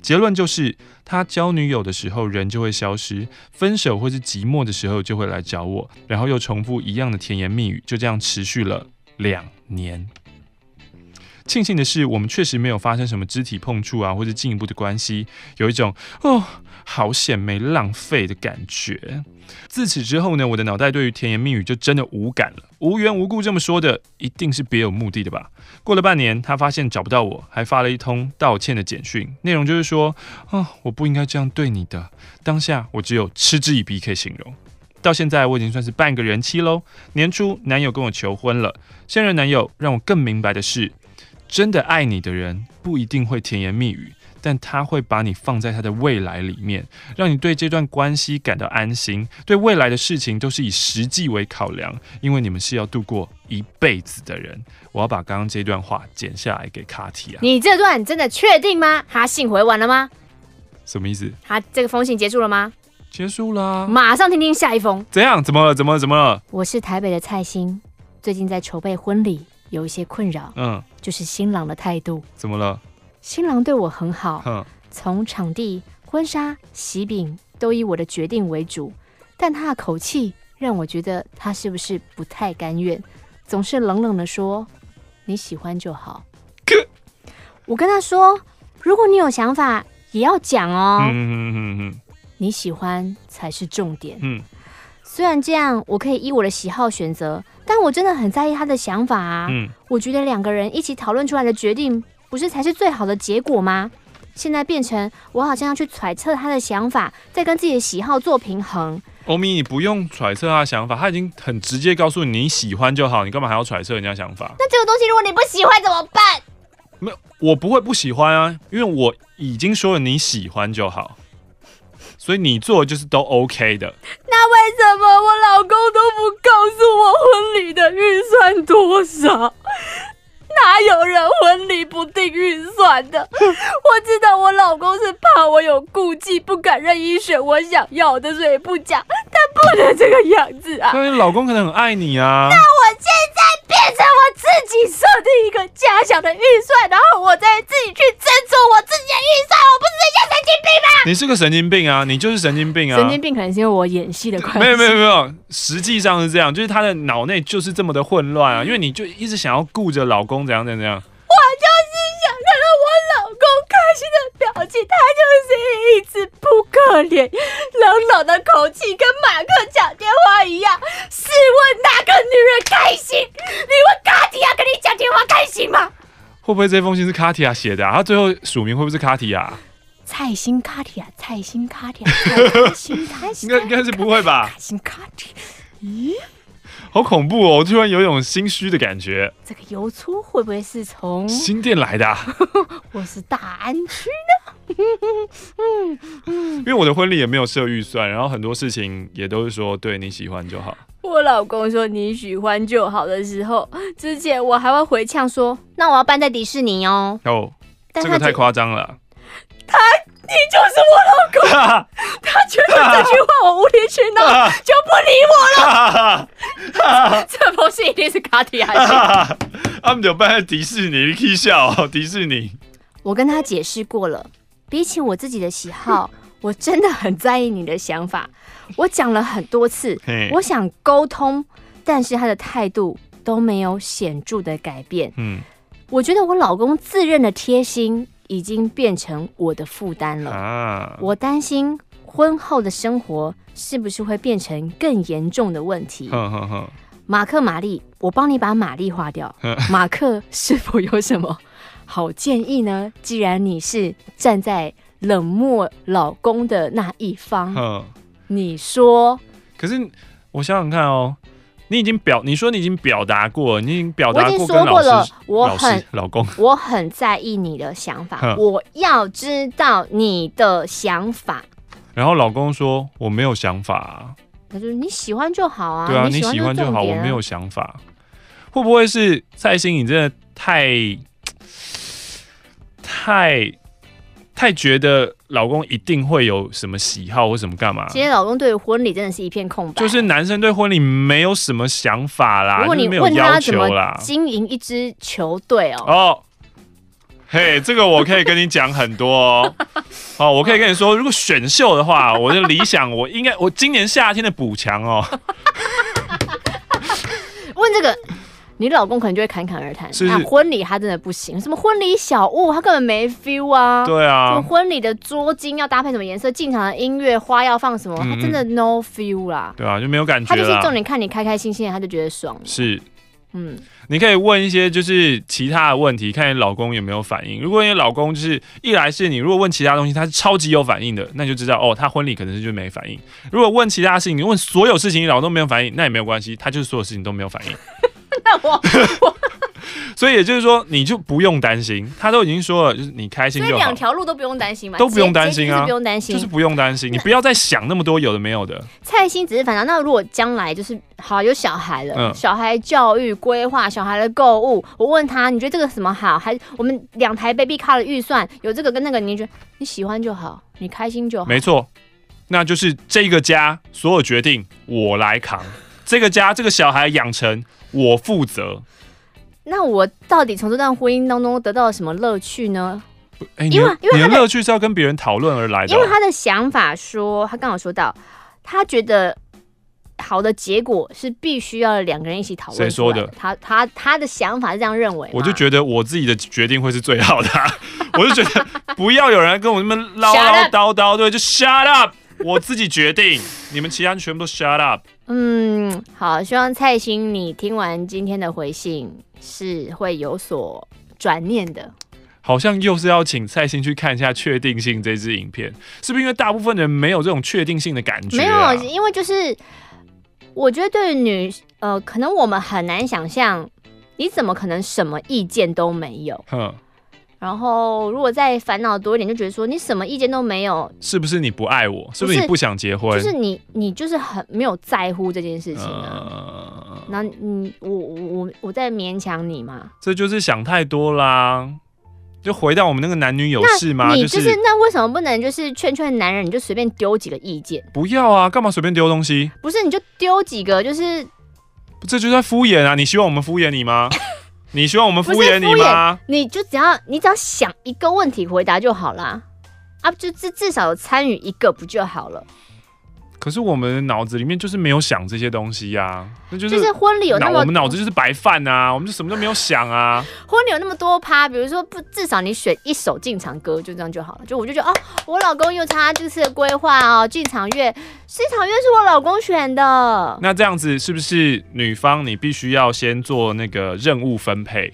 结论就是，他交女友的时候人就会消失，分手或是寂寞的时候就会来找我，然后又重复一样的甜言蜜语，就这样持续了两年。庆幸的是，我们确实没有发生什么肢体碰触啊，或者进一步的关系，有一种哦，好险没浪费的感觉。自此之后呢，我的脑袋对于甜言蜜语就真的无感了。无缘无故这么说的，一定是别有目的的吧？过了半年，他发现找不到我，还发了一通道歉的简讯，内容就是说啊、哦，我不应该这样对你的。当下我只有嗤之以鼻可以形容。到现在我已经算是半个人妻喽。年初男友跟我求婚了，现任男友让我更明白的是，真的爱你的人不一定会甜言蜜语。但他会把你放在他的未来里面，让你对这段关系感到安心，对未来的事情都是以实际为考量，因为你们是要度过一辈子的人。我要把刚刚这段话剪下来给卡提亚。你这段真的确定吗？他信回完了吗？什么意思？他这个封信结束了吗？结束了。马上听听下一封。怎样？怎么了？怎么了？怎么了？我是台北的蔡欣，最近在筹备婚礼，有一些困扰。嗯，就是新郎的态度。怎么了？新郎对我很好，从场地、婚纱、喜饼都以我的决定为主，但他的口气让我觉得他是不是不太甘愿，总是冷冷的说：“你喜欢就好。”我跟他说：“如果你有想法，也要讲哦。你喜欢才是重点。虽然这样，我可以依我的喜好选择，但我真的很在意他的想法啊。我觉得两个人一起讨论出来的决定。”不是才是最好的结果吗？现在变成我好像要去揣测他的想法，再跟自己的喜好做平衡。欧米，你不用揣测他的想法，他已经很直接告诉你，你喜欢就好，你干嘛还要揣测人家想法？那这个东西如果你不喜欢怎么办？没有，我不会不喜欢啊，因为我已经说了你喜欢就好，所以你做的就是都 OK 的。那为什么我老公都不告诉我婚礼的预算多少？哪有人婚礼不定预算的？我知道我老公是怕我有顾忌，不敢任意选我想要的，所以不讲。但不能这个样子啊！那你老公可能很爱你啊。那我现在变成我自己设定一个假想的预算，然后我再自己去斟酌我自己的预算，我不是一个神经病吗？你是个神经病啊！你就是神经病啊！神经病可能是因为我演戏的关系。没有没有没有，实际上是这样，就是他的脑内就是这么的混乱啊！因为你就一直想要顾着老公。怎样怎样怎样？我就表情，他就是一直不可怜，冷冷的口气跟马克讲电话一样。试问哪个女人开心？你问卡提亚跟你讲电话开心吗？会不会这封信是卡提亚写的啊？他最后署名会不会是卡提亚？蔡心卡提亚，蔡心卡提亚，蔡心卡提亚，应该应该是不会吧？蔡心卡提，咦？好恐怖哦！我突然有一种心虚的感觉。这个邮戳会不会是从新店来的啊？我是大安区呢？因为我的婚礼也没有设预算，然后很多事情也都是说对你喜欢就好。我老公说你喜欢就好的时候，之前我还会回呛说：“那我要办在迪士尼哦。”哦，这个太夸张了。他。你就是我老公，他觉得这句话我无理取闹，就不理我了。这不是一定是卡提还是。他们有办在迪士尼，你可以笑哦，迪士尼。我跟他解释过了，比起我自己的喜好，我真的很在意你的想法。我讲了很多次，我想沟通，但是他的态度都没有显著的改变。嗯，我觉得我老公自认的贴心。已经变成我的负担了。啊，我担心婚后的生活是不是会变成更严重的问题。呵呵呵。马克、玛丽，我帮你把玛丽划掉。马克是否有什么好建议呢？既然你是站在冷漠老公的那一方，你说。可是我想想看哦。你已经表，你说你已经表达过，你已经表达过，跟老师，我很老公，我很在意你的想法，我要知道你的想法。然后老公说我没有想法啊，那就是你喜欢就好啊，对啊，你喜欢就好，我没有想法。会不会是蔡心你真的太 太？太觉得老公一定会有什么喜好或什么干嘛？其实老公对婚礼真的是一片空白，就是男生对婚礼没有什么想法啦。如果你问他怎么经营一支球队哦，哦，嘿，这个我可以跟你讲很多哦。哦，我可以跟你说，如果选秀的话，我的理想我应该我今年夏天的补强哦。问这个。你老公可能就会侃侃而谈。是那婚礼他真的不行，什么婚礼小物他根本没 feel 啊。对啊。什么婚礼的桌巾要搭配什么颜色，进场的音乐花要放什么，他真的 no feel 啦。对啊，就没有感觉。他就是重点看你开开心心的，他就觉得爽。是。嗯，你可以问一些就是其他的问题，看你老公有没有反应。如果你老公就是一来是你，如果问其他东西他是超级有反应的，那你就知道哦，他婚礼可能是就没反应。如果问其他事情，你问所有事情你老公都没有反应，那也没有关系，他就是所有事情都没有反应。那我。我所以也就是说，你就不用担心，他都已经说了，就是你开心就好。所以两条路都不用担心嘛，都不用担心啊，不用担心，就是不用担心，你不要再想那么多有的没有的。蔡心只是反正，那如果将来就是好有小孩了，嗯、小孩教育规划、小孩的购物，我问他，你觉得这个什么好？还我们两台 baby car 的预算有这个跟那个，你觉得你喜欢就好，你开心就好。没错，那就是这个家所有决定我来扛，这个家这个小孩养成我负责。那我到底从这段婚姻当中得到了什么乐趣呢？欸、因为因为你的乐趣是要跟别人讨论而来的。因为他的想法说，他刚好说到，他觉得好的结果是必须要两个人一起讨论。谁说的？他他他的想法是这样认为。我就觉得我自己的决定会是最好的、啊，我就觉得不要有人跟我那么唠唠叨叨，对，就 shut up，我自己决定，你们其他人全部都 shut up。嗯，好，希望蔡心你听完今天的回信。是会有所转念的，好像又是要请蔡心去看一下《确定性》这支影片，是不是因为大部分人没有这种确定性的感觉、啊？没有，因为就是我觉得对于女呃，可能我们很难想象，你怎么可能什么意见都没有？哼。然后，如果再烦恼多一点，就觉得说你什么意见都没有，是不是你不爱我？是不是你不想结婚？就是你，你就是很没有在乎这件事情啊。那、呃、你，我，我，我在勉强你吗？这就是想太多啦。就回到我们那个男女有事吗？你就是、就是、那为什么不能就是劝劝男人？你就随便丢几个意见？不要啊！干嘛随便丢东西？不是，你就丢几个，就是这就在敷衍啊！你希望我们敷衍你吗？你希望我们敷衍你吗？你就只要你只要想一个问题回答就好啦，啊，就至至少有参与一个不就好了？可是我们脑子里面就是没有想这些东西呀、啊，那就是就是婚礼有那么我们脑子就是白饭啊，我们就什么都没有想啊。婚礼有那么多趴，比如说不至少你选一首进场歌就这样就好了。就我就觉得哦，我老公有他这次的规划哦，进场乐，进场乐是我老公选的。那这样子是不是女方你必须要先做那个任务分配？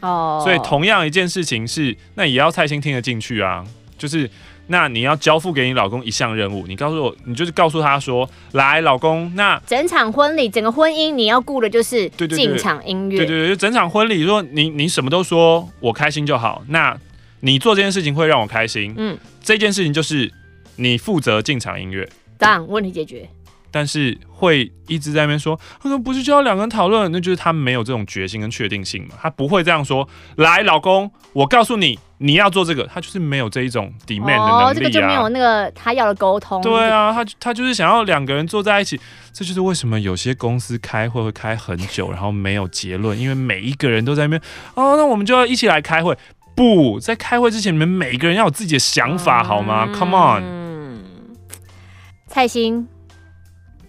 哦，所以同样一件事情是，那也要蔡心听得进去啊，就是。那你要交付给你老公一项任务，你告诉我，你就是告诉他说，来，老公，那整场婚礼，整个婚姻你要顾的就是进场音乐，对对对，就整场婚礼，说你你什么都说我开心就好，那你做这件事情会让我开心，嗯，这件事情就是你负责进场音乐，当问题解决。但是会一直在那边说，他说不是就要两个人讨论，那就是他没有这种决心跟确定性嘛。他不会这样说，来，老公，我告诉你，你要做这个，他就是没有这一种 demand 的能力啊。哦，这个就没有那个他要的沟通。对啊，他他就是想要两个人坐在一起，这就是为什么有些公司开会会开很久，然后没有结论，因为每一个人都在那边，哦，那我们就要一起来开会。不在开会之前，你们每一个人要有自己的想法，嗯、好吗？Come on，蔡心。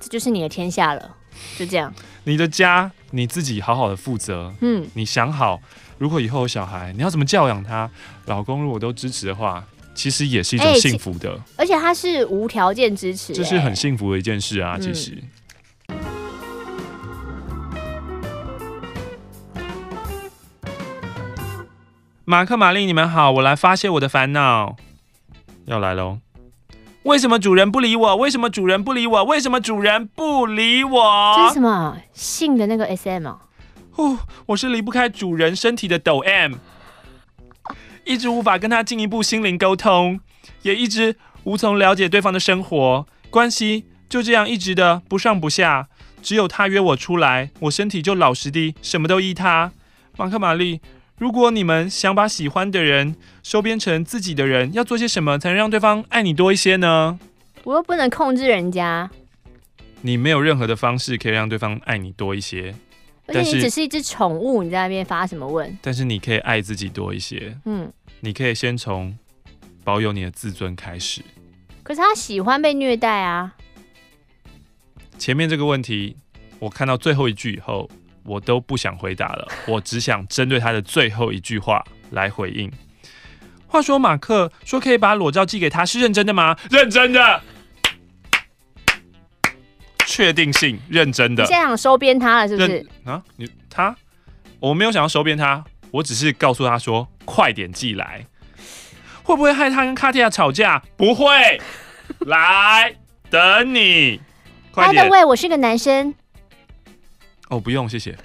这就是你的天下了，就这样。你的家你自己好好的负责。嗯，你想好，如果以后有小孩，你要怎么教养他？老公如果都支持的话，其实也是一种幸福的。欸、而且他是无条件支持，这是很幸福的一件事啊。其实，马克、玛丽，你们好，我来发泄我的烦恼，要来喽。为什么主人不理我？为什么主人不理我？为什么主人不理我？这是什么性的那个 SM 啊？哦，我是离不开主人身体的抖 M，一直无法跟他进一步心灵沟通，也一直无从了解对方的生活关系，就这样一直的不上不下。只有他约我出来，我身体就老实的什么都依他。马克玛丽。如果你们想把喜欢的人收编成自己的人，要做些什么才能让对方爱你多一些呢？我又不能控制人家。你没有任何的方式可以让对方爱你多一些。而且你只是一只宠物，你在那边发什么问？但是你可以爱自己多一些。嗯，你可以先从保有你的自尊开始。可是他喜欢被虐待啊。前面这个问题，我看到最后一句以后，我都不想回答了，我只想针对他的最后一句话来回应。话说马克说可以把裸照寄给他，是认真的吗？认真的，确定性认真的。你现在想收编他了是不是？啊，你他，我没有想要收编他，我只是告诉他说快点寄来。会不会害他跟卡蒂亚吵架？不会，来等你。快点。喂，我是个男生。哦，不用，谢谢。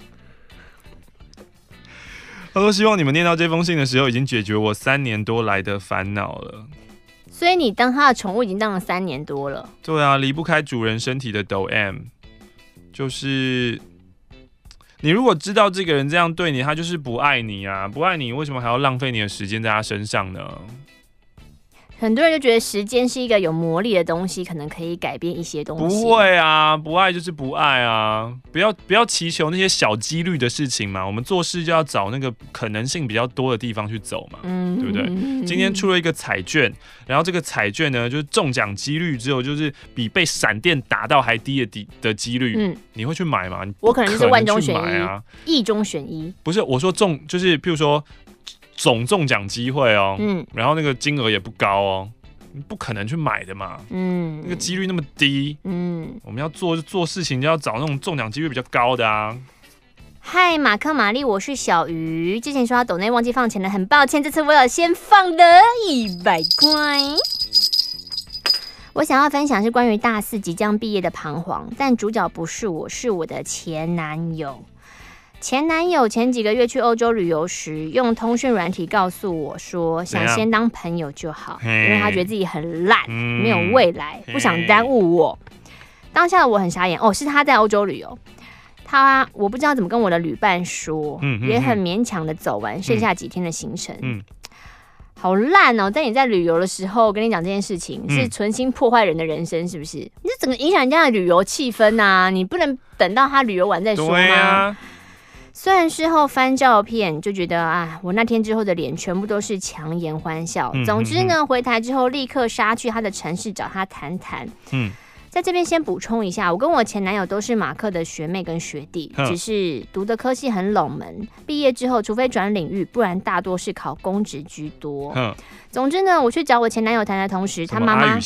他说：“希望你们念到这封信的时候，已经解决我三年多来的烦恼了。”所以你当他的宠物已经当了三年多了。对啊，离不开主人身体的抖 M，就是你如果知道这个人这样对你，他就是不爱你啊，不爱你，为什么还要浪费你的时间在他身上呢？很多人就觉得时间是一个有魔力的东西，可能可以改变一些东西。不会啊，不爱就是不爱啊，不要不要祈求那些小几率的事情嘛。我们做事就要找那个可能性比较多的地方去走嘛，嗯，对不对？今天出了一个彩券，然后这个彩券呢，就是中奖几率只有就是比被闪电打到还低的低的几率，嗯，你会去买吗？我可能就是万中选一啊，亿中选一。不是，我说中就是譬如说。总中奖机会哦，嗯，然后那个金额也不高哦，你不可能去买的嘛，嗯，那个几率那么低，嗯，我们要做做事情就要找那种中奖几率比较高的啊。嗨，马克玛丽，我是小鱼，之前说他抖内忘记放钱了，很抱歉，这次我有先放的一百块。我想要分享是关于大四即将毕业的彷徨，但主角不是我，是我的前男友。前男友前几个月去欧洲旅游时，用通讯软体告诉我说，想先当朋友就好，因为他觉得自己很烂，没有未来，不想耽误我。当下的我很傻眼，哦，是他在欧洲旅游，他我不知道怎么跟我的旅伴说，也很勉强的走完剩下几天的行程。好烂哦！在你在旅游的时候跟你讲这件事情，是存心破坏人的人生，是不是？你这整个影响人家的旅游气氛啊！你不能等到他旅游完再说吗？虽然事后翻照片就觉得啊，我那天之后的脸全部都是强颜欢笑。嗯、总之呢，回台之后立刻杀去他的城市找他谈谈。嗯，在这边先补充一下，我跟我前男友都是马克的学妹跟学弟，嗯、只是读的科系很冷门，毕业之后除非转领域，不然大多是考公职居多。嗯，总之呢，我去找我前男友谈的同时，他妈妈。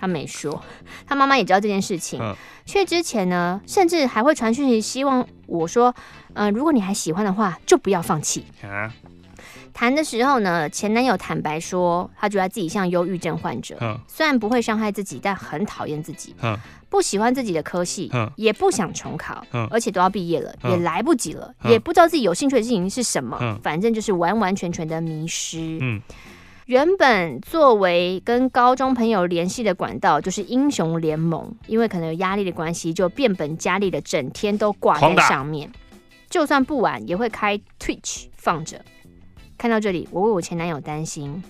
他没说，他妈妈也知道这件事情。去之前呢，甚至还会传讯息希望我说，嗯、呃，如果你还喜欢的话，就不要放弃。谈的时候呢，前男友坦白说，他觉得自己像忧郁症患者，虽然不会伤害自己，但很讨厌自己，不喜欢自己的科系，也不想重考，而且都要毕业了，也来不及了，也不知道自己有兴趣的事情是什么，反正就是完完全全的迷失。原本作为跟高中朋友联系的管道，就是英雄联盟，因为可能有压力的关系，就变本加厉的整天都挂在上面，就算不玩也会开 Twitch 放着。看到这里，我为我前男友担心，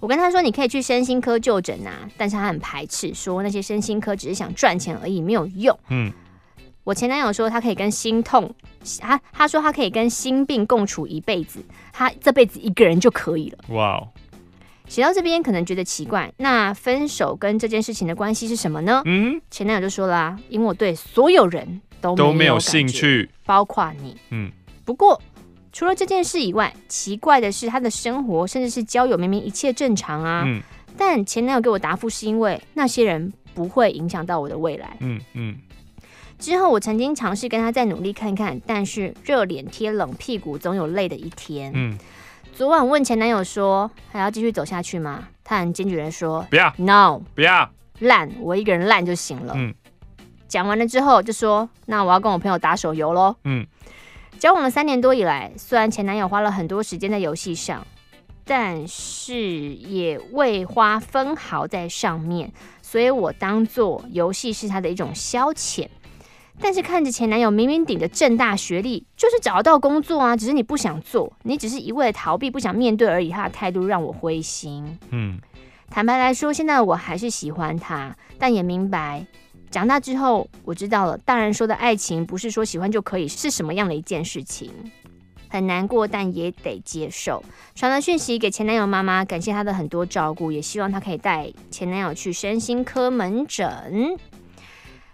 我跟他说你可以去身心科就诊啊，但是他很排斥，说那些身心科只是想赚钱而已，没有用。嗯，我前男友说他可以跟心痛，他他说他可以跟心病共处一辈子，他这辈子一个人就可以了。哇哦。写到这边可能觉得奇怪，那分手跟这件事情的关系是什么呢？嗯，前男友就说了啊，因为我对所有人都没有，都没有兴趣，包括你。嗯，不过除了这件事以外，奇怪的是他的生活甚至是交友明明一切正常啊。嗯，但前男友给我答复是因为那些人不会影响到我的未来。嗯嗯。之后我曾经尝试跟他再努力看看，但是热脸贴冷屁股总有累的一天。嗯。昨晚问前男友说还要继续走下去吗？他很坚决的说不要，no，不要烂，我一个人烂就行了。嗯，讲完了之后就说那我要跟我朋友打手游喽。嗯，交往了三年多以来，虽然前男友花了很多时间在游戏上，但是也未花分毫在上面，所以我当做游戏是他的一种消遣。但是看着前男友明明顶着正大学历，就是找得到工作啊，只是你不想做，你只是一味的逃避，不想面对而已。他的态度让我灰心。嗯，坦白来说，现在我还是喜欢他，但也明白，长大之后我知道了，大人说的爱情不是说喜欢就可以，是什么样的一件事情。很难过，但也得接受。传了讯息给前男友妈妈，感谢她的很多照顾，也希望她可以带前男友去身心科门诊。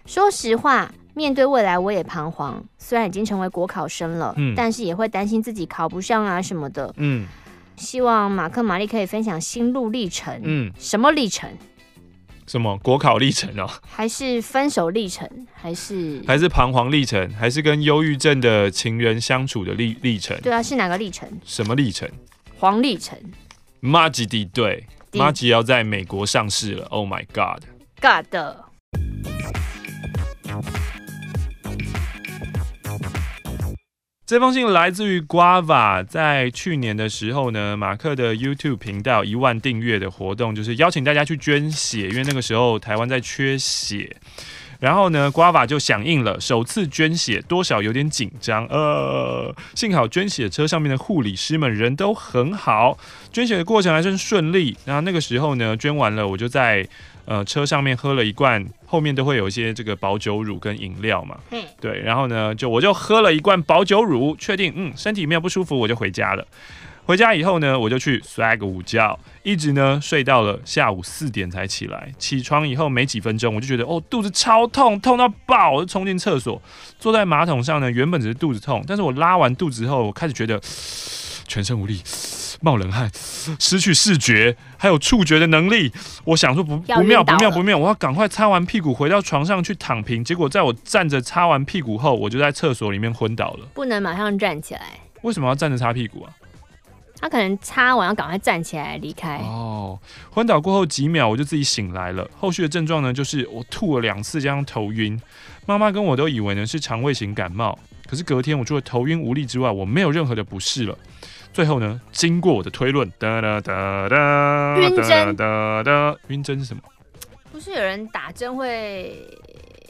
说实话。面对未来我也彷徨，虽然已经成为国考生了，嗯，但是也会担心自己考不上啊什么的，嗯。希望马克玛丽可以分享心路历程，嗯，什么历程？什么国考历程哦？还是分手历程？还是还是彷徨历程？还是跟忧郁症的情人相处的历历程？对啊，是哪个历程？什么历程？黄历程。马吉蒂对，马吉要在美国上市了。Oh my god！God。这封信来自于 Guava，在去年的时候呢，马克的 YouTube 频道一万订阅的活动，就是邀请大家去捐血，因为那个时候台湾在缺血。然后呢，Guava 就响应了，首次捐血，多少有点紧张。呃，幸好捐血车上面的护理师们人都很好，捐血的过程还算顺利。然后那个时候呢，捐完了，我就在。呃，车上面喝了一罐，后面都会有一些这个保酒乳跟饮料嘛。嗯，对，然后呢，就我就喝了一罐保酒乳，确定嗯身体没有不舒服，我就回家了。回家以后呢，我就去睡个午觉，一直呢睡到了下午四点才起来。起床以后没几分钟，我就觉得哦肚子超痛，痛到爆，我就冲进厕所，坐在马桶上呢，原本只是肚子痛，但是我拉完肚子后，我开始觉得全身无力。冒冷汗，失去视觉，还有触觉的能力。我想说不不妙不妙不妙，我要赶快擦完屁股回到床上去躺平。结果在我站着擦完屁股后，我就在厕所里面昏倒了。不能马上站起来。为什么要站着擦屁股啊？他可能擦完要赶快站起来离开。哦，昏倒过后几秒我就自己醒来了。后续的症状呢，就是我吐了两次，加上头晕。妈妈跟我都以为呢是肠胃型感冒，可是隔天我除了头晕无力之外，我没有任何的不适了。最后呢，经过我的推论，哒哒哒哒，晕针，哒哒，晕针是什么？不是有人打针会？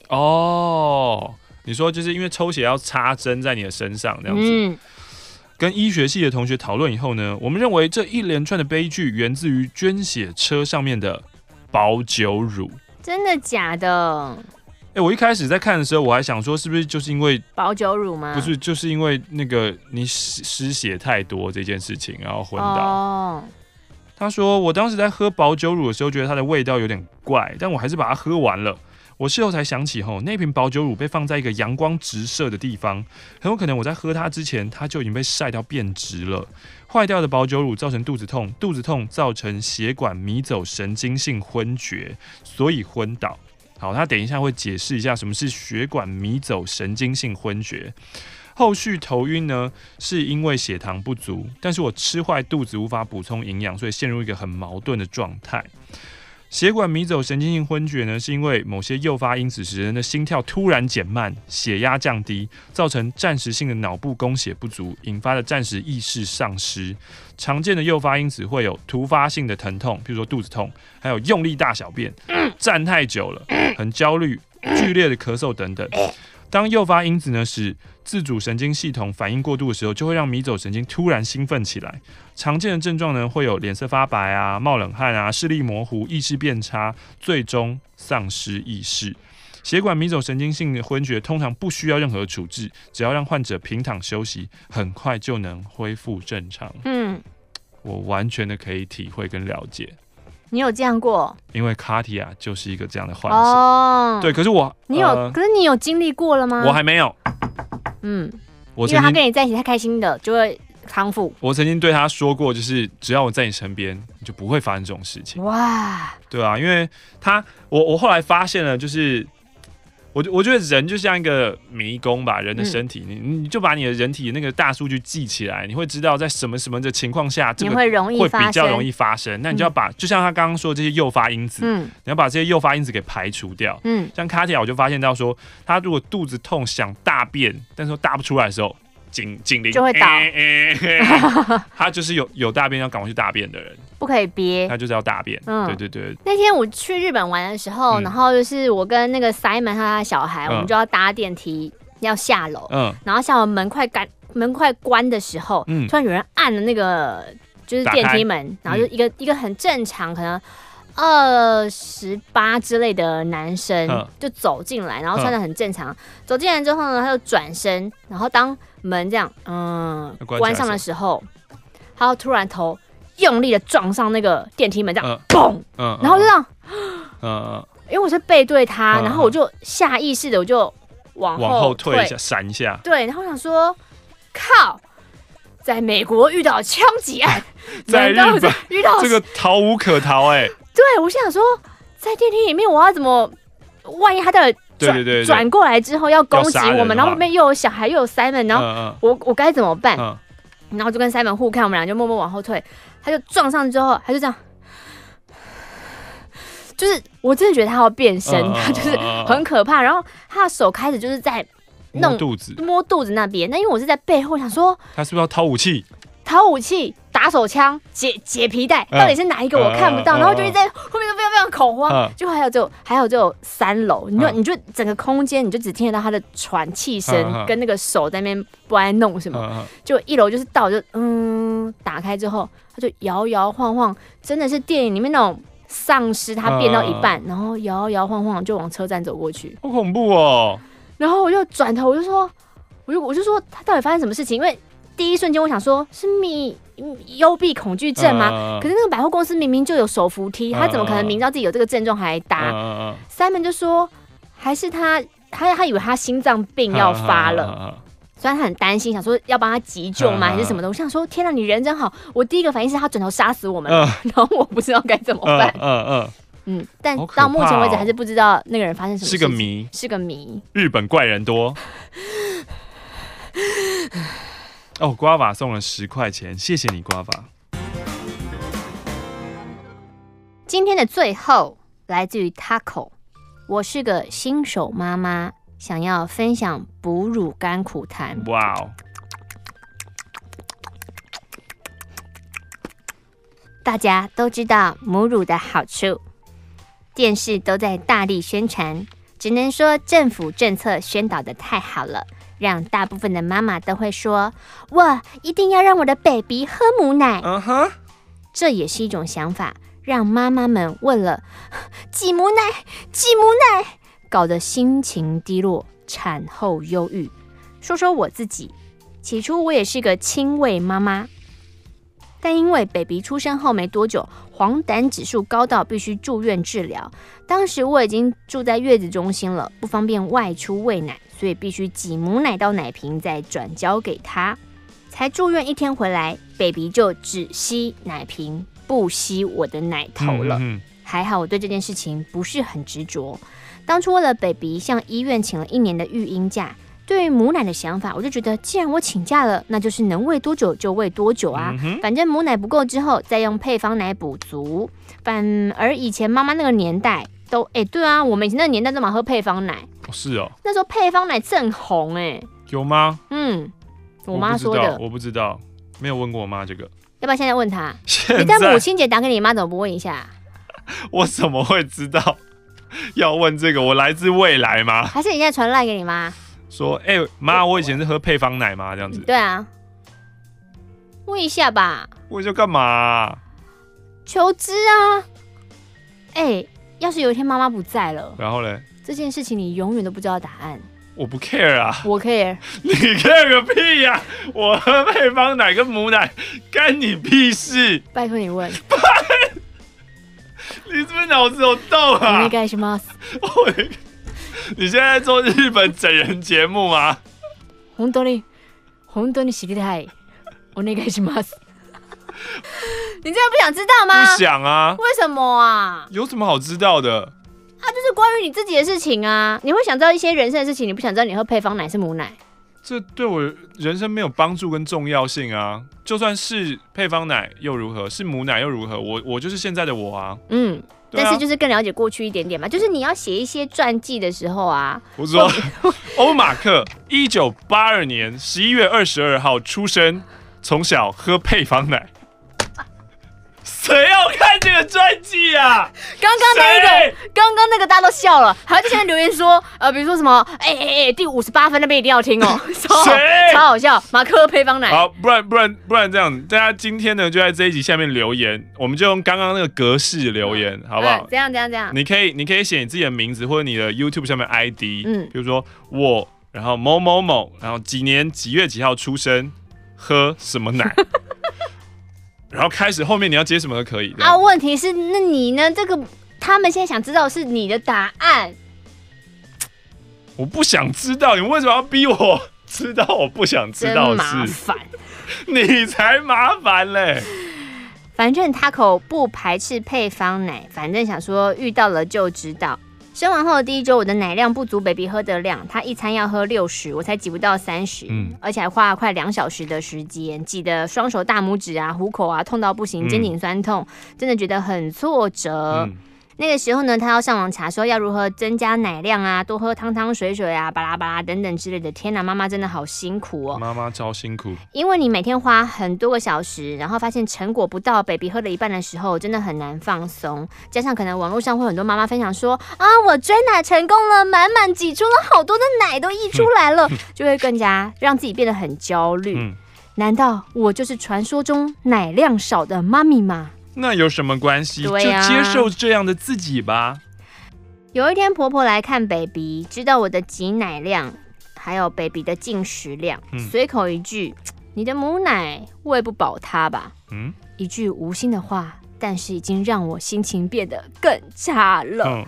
哦，你说就是因为抽血要插针在你的身上这样子。嗯。跟医学系的同学讨论以后呢，我们认为这一连串的悲剧源自于捐血车上面的保酒乳。真的假的？哎、欸，我一开始在看的时候，我还想说，是不是就是因为保酒乳吗？不是，就是因为那个你失失血太多这件事情，然后昏倒。Oh. 他说，我当时在喝保酒乳的时候，觉得它的味道有点怪，但我还是把它喝完了。我事后才想起，吼，那瓶保酒乳被放在一个阳光直射的地方，很有可能我在喝它之前，它就已经被晒到变直了。坏掉的保酒乳造成肚子痛，肚子痛造成血管迷走神经性昏厥，所以昏倒。好，他等一下会解释一下什么是血管迷走神经性昏厥。后续头晕呢，是因为血糖不足，但是我吃坏肚子无法补充营养，所以陷入一个很矛盾的状态。血管迷走神经性昏厥呢，是因为某些诱发因子使人的心跳突然减慢、血压降低，造成暂时性的脑部供血不足，引发的暂时意识丧失。常见的诱发因子会有突发性的疼痛，譬如说肚子痛，还有用力大小便、站太久了、很焦虑、剧烈的咳嗽等等。当诱发因子呢使自主神经系统反应过度的时候，就会让迷走神经突然兴奋起来。常见的症状呢会有脸色发白啊、冒冷汗啊、视力模糊、意识变差，最终丧失意识。血管迷走神经性的昏厥通常不需要任何处置，只要让患者平躺休息，很快就能恢复正常。嗯，我完全的可以体会跟了解。你有这样过？因为卡提亚就是一个这样的患者。哦，对，可是我，你有，呃、可是你有经历过了吗？我还没有。嗯，我因为他跟你在一起太开心的，就会康复。我曾经对他说过，就是只要我在你身边，你就不会发生这种事情。哇，对啊，因为他，我我后来发现了，就是。我我觉得人就像一个迷宫吧，人的身体，嗯、你你就把你的人体那个大数据记起来，你会知道在什么什么的情况下，这个会比较容易发生。那你就要把，就像他刚刚说的这些诱发因子，嗯，你要把这些诱发因子给排除掉。嗯，像卡蒂亚，我就发现到说，他如果肚子痛想大便，但是说大不出来的时候。警警铃就会倒，欸欸欸、他就是有有大便要赶快去大便的人，不可以憋，那就是要大便。嗯，对对对。那天我去日本玩的时候，嗯、然后就是我跟那个 Simon 他的小孩，嗯、我们就要搭电梯要下楼。嗯，然后下楼门快关门快关的时候，嗯，突然有人按了那个就是电梯门，然后就一个、嗯、一个很正常可能。二十八之类的男生就走进来，然后穿的很正常。走进来之后呢，他就转身，然后当门这样嗯关上的时候，他突然头用力的撞上那个电梯门，这样嘣，然后就这样，嗯，因为我是背对他，然后我就下意识的我就往往后退一下，闪闪一下。对，然后我想说，靠，在美国遇到枪击案，在日本遇到这个逃无可逃哎、欸。对，我想说，在电梯里面我要怎么？万一他的转转过来之后要攻击我们，然后后面又有小孩又有 Simon，然后我、嗯嗯、我该怎么办？嗯、然后就跟 Simon 互看，我们俩就默默往后退。他就撞上之后，他就这样，就是我真的觉得他要变身，嗯、他就是很可怕。然后他的手开始就是在弄摸肚子，摸肚子那边。那因为我是在背后想说，他是不是要掏武器？掏武器、打手枪、解解皮带，到底是哪一个？我看不到，然后就一直在后面都非常非常恐慌。就还有就还有就三楼，你就你就整个空间，你就只听得到他的喘气声跟那个手在那边不爱弄什么。就一楼就是到就嗯，打开之后他就摇摇晃晃，真的是电影里面那种丧尸，他变到一半，然后摇摇晃晃就往车站走过去，好恐怖哦。然后我就转头，我就说，我就我就说他到底发生什么事情？因为第一瞬间，我想说，是密幽闭恐惧症吗？呃、可是那个百货公司明明就有手扶梯，呃、他怎么可能明知道自己有这个症状还搭？呃、Simon 就说，还是他，他他以为他心脏病要发了，呃、所以他很担心，想说要帮他急救吗？呃、还是什么的？我想说，天哪，你人真好！我第一个反应是他转头杀死我们，呃、然后我不知道该怎么办。嗯嗯、嗯，但到目前为止还是不知道那个人发生什么事，是个谜，是个谜。日本怪人多。哦，瓜娃送了十块钱，谢谢你，瓜娃。今天的最后来自于 Taco，我是个新手妈妈，想要分享哺乳甘苦谈。哇哦！大家都知道母乳的好处，电视都在大力宣传，只能说政府政策宣导的太好了。让大部分的妈妈都会说：“我一定要让我的 baby 喝母奶。”嗯哼，这也是一种想法，让妈妈们问了挤母奶、挤母奶，搞得心情低落、产后忧郁。说说我自己，起初我也是个亲喂妈妈，但因为 baby 出生后没多久，黄疸指数高到必须住院治疗。当时我已经住在月子中心了，不方便外出喂奶。所以必须挤母奶到奶瓶，再转交给他。才住院一天回来，baby 就只吸奶瓶，不吸我的奶头了。嗯嗯、还好我对这件事情不是很执着。当初为了 baby 向医院请了一年的育婴假，对于母奶的想法，我就觉得既然我请假了，那就是能喂多久就喂多久啊。嗯、反正母奶不够之后，再用配方奶补足。反而以前妈妈那个年代。都哎、欸，对啊，我们以前那个年代都嘛喝配方奶。哦，是哦。那时候配方奶正红哎、欸。有吗？嗯，我妈说的。我不知道，没有问过我妈这个。要不要现在问她？你在母亲节打给你妈，怎么不问一下？我怎么会知道 要问这个？我来自未来吗？还是你现在传赖给你妈？说，哎、欸，妈，我以前是喝配方奶吗？这样子。对啊。问一下吧。问一下干嘛、啊？求知啊。哎、欸。要是有一天妈妈不在了，然后呢？这件事情你永远都不知道答案。我不 care 啊，我 care。你 care 个屁呀、啊！我喝配方奶跟母奶，干你屁事！拜托你问。你是不是脑子有洞啊？你干什么？你现在做日本整人节目吗？本当に本当に知りたい。お愿いします。你真的不想知道吗？不想啊。为什么啊？有什么好知道的？ 啊，就是关于你自己的事情啊。你会想知道一些人生的事情，你不想知道你喝配方奶是母奶？这对我人生没有帮助跟重要性啊。就算是配方奶又如何？是母奶又如何？我我就是现在的我啊。嗯，啊、但是就是更了解过去一点点嘛。就是你要写一些传记的时候啊。我说，欧马克，一九八二年十一月二十二号出生，从小喝配方奶。谁要看这个专辑啊？刚刚那个，刚刚那个大家都笑了，还在下面留言说，呃，比如说什么，哎哎哎，第五十八分那边一定要听哦，超谁超好笑，马克配方奶。好，不然不然不然这样，大家今天呢就在这一集下面留言，我们就用刚刚那个格式留言，好不好？这样这样这样。你可以你可以写你自己的名字或者你的 YouTube 下面 ID，嗯，比如说我，然后某某某，然后几年几月几号出生，喝什么奶。然后开始，后面你要接什么都可以啊。问题是，那你呢？这个他们现在想知道的是你的答案。我不想知道，你为什么要逼我知道？我不想知道是，麻烦，你才麻烦嘞。反正他口不排斥配方奶，反正想说遇到了就知道。生完后的第一周，我的奶量不足，baby 喝的量，他一餐要喝六十，我才挤不到三十，嗯，而且还花了快两小时的时间，挤得双手大拇指啊、虎口啊痛到不行，肩颈酸痛，嗯、真的觉得很挫折。嗯那个时候呢，他要上网查说要如何增加奶量啊，多喝汤汤水水啊，巴拉巴拉等等之类的。天哪，妈妈真的好辛苦哦！妈妈超辛苦，因为你每天花很多个小时，然后发现成果不到，baby 喝了一半的时候，真的很难放松。加上可能网络上会很多妈妈分享说啊，我追奶成功了，满满挤出了好多的奶都溢出来了，就会更加让自己变得很焦虑。嗯、难道我就是传说中奶量少的妈咪吗？那有什么关系？啊，就接受这样的自己吧。有一天，婆婆来看 baby，知道我的挤奶量，还有 baby 的进食量，随、嗯、口一句：“你的母奶喂不饱他吧？”嗯，一句无心的话，但是已经让我心情变得更差了。嗯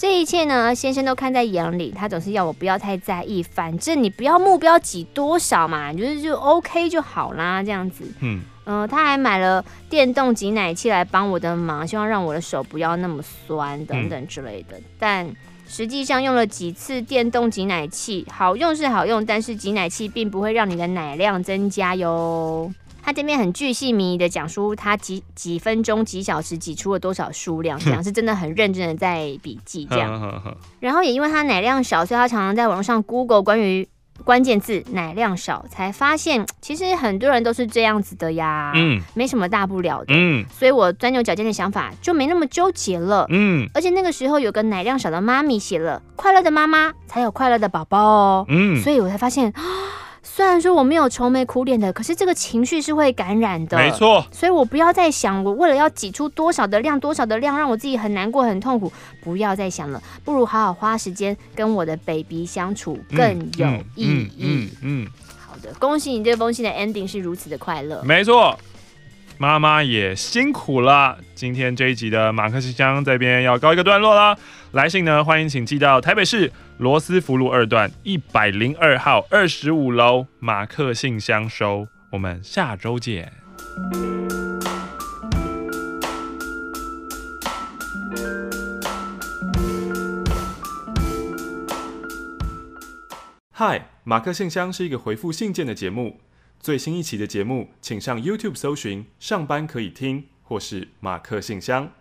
这一切呢，先生都看在眼里，他总是要我不要太在意，反正你不要目标挤多少嘛，你就是就 OK 就好啦，这样子。嗯嗯、呃，他还买了电动挤奶器来帮我的忙，希望让我的手不要那么酸等等之类的。嗯、但实际上用了几次电动挤奶器，好用是好用，但是挤奶器并不会让你的奶量增加哟。他这边很巨细靡遗的讲述他几几分钟、几小时挤出了多少数量，这样是真的很认真的在笔记这样。然后也因为他奶量少，所以他常常在网络上 Google 关于关键字“奶量少”，才发现 其实很多人都是这样子的呀。嗯，没什么大不了的。嗯，所以我钻牛角尖的想法就没那么纠结了。嗯，而且那个时候有个奶量少的妈咪写了“快乐的妈妈才有快乐的宝宝”哦。嗯，所以我才发现。虽然说我没有愁眉苦脸的，可是这个情绪是会感染的。没错，所以我不要再想，我为了要挤出多少的量，多少的量，让我自己很难过、很痛苦。不要再想了，不如好好花时间跟我的 baby 相处更有意义。嗯，嗯，嗯，嗯，好的，恭喜你这封信的 ending 是如此的快乐。没错，妈妈也辛苦了。今天这一集的马克信箱这边要告一个段落了。来信呢，欢迎请寄到台北市。罗斯福路二段一百零二号二十五楼马克信箱收，我们下周见。嗨，马克信箱是一个回复信件的节目。最新一期的节目，请上 YouTube 搜寻“上班可以听”或是“马克信箱”。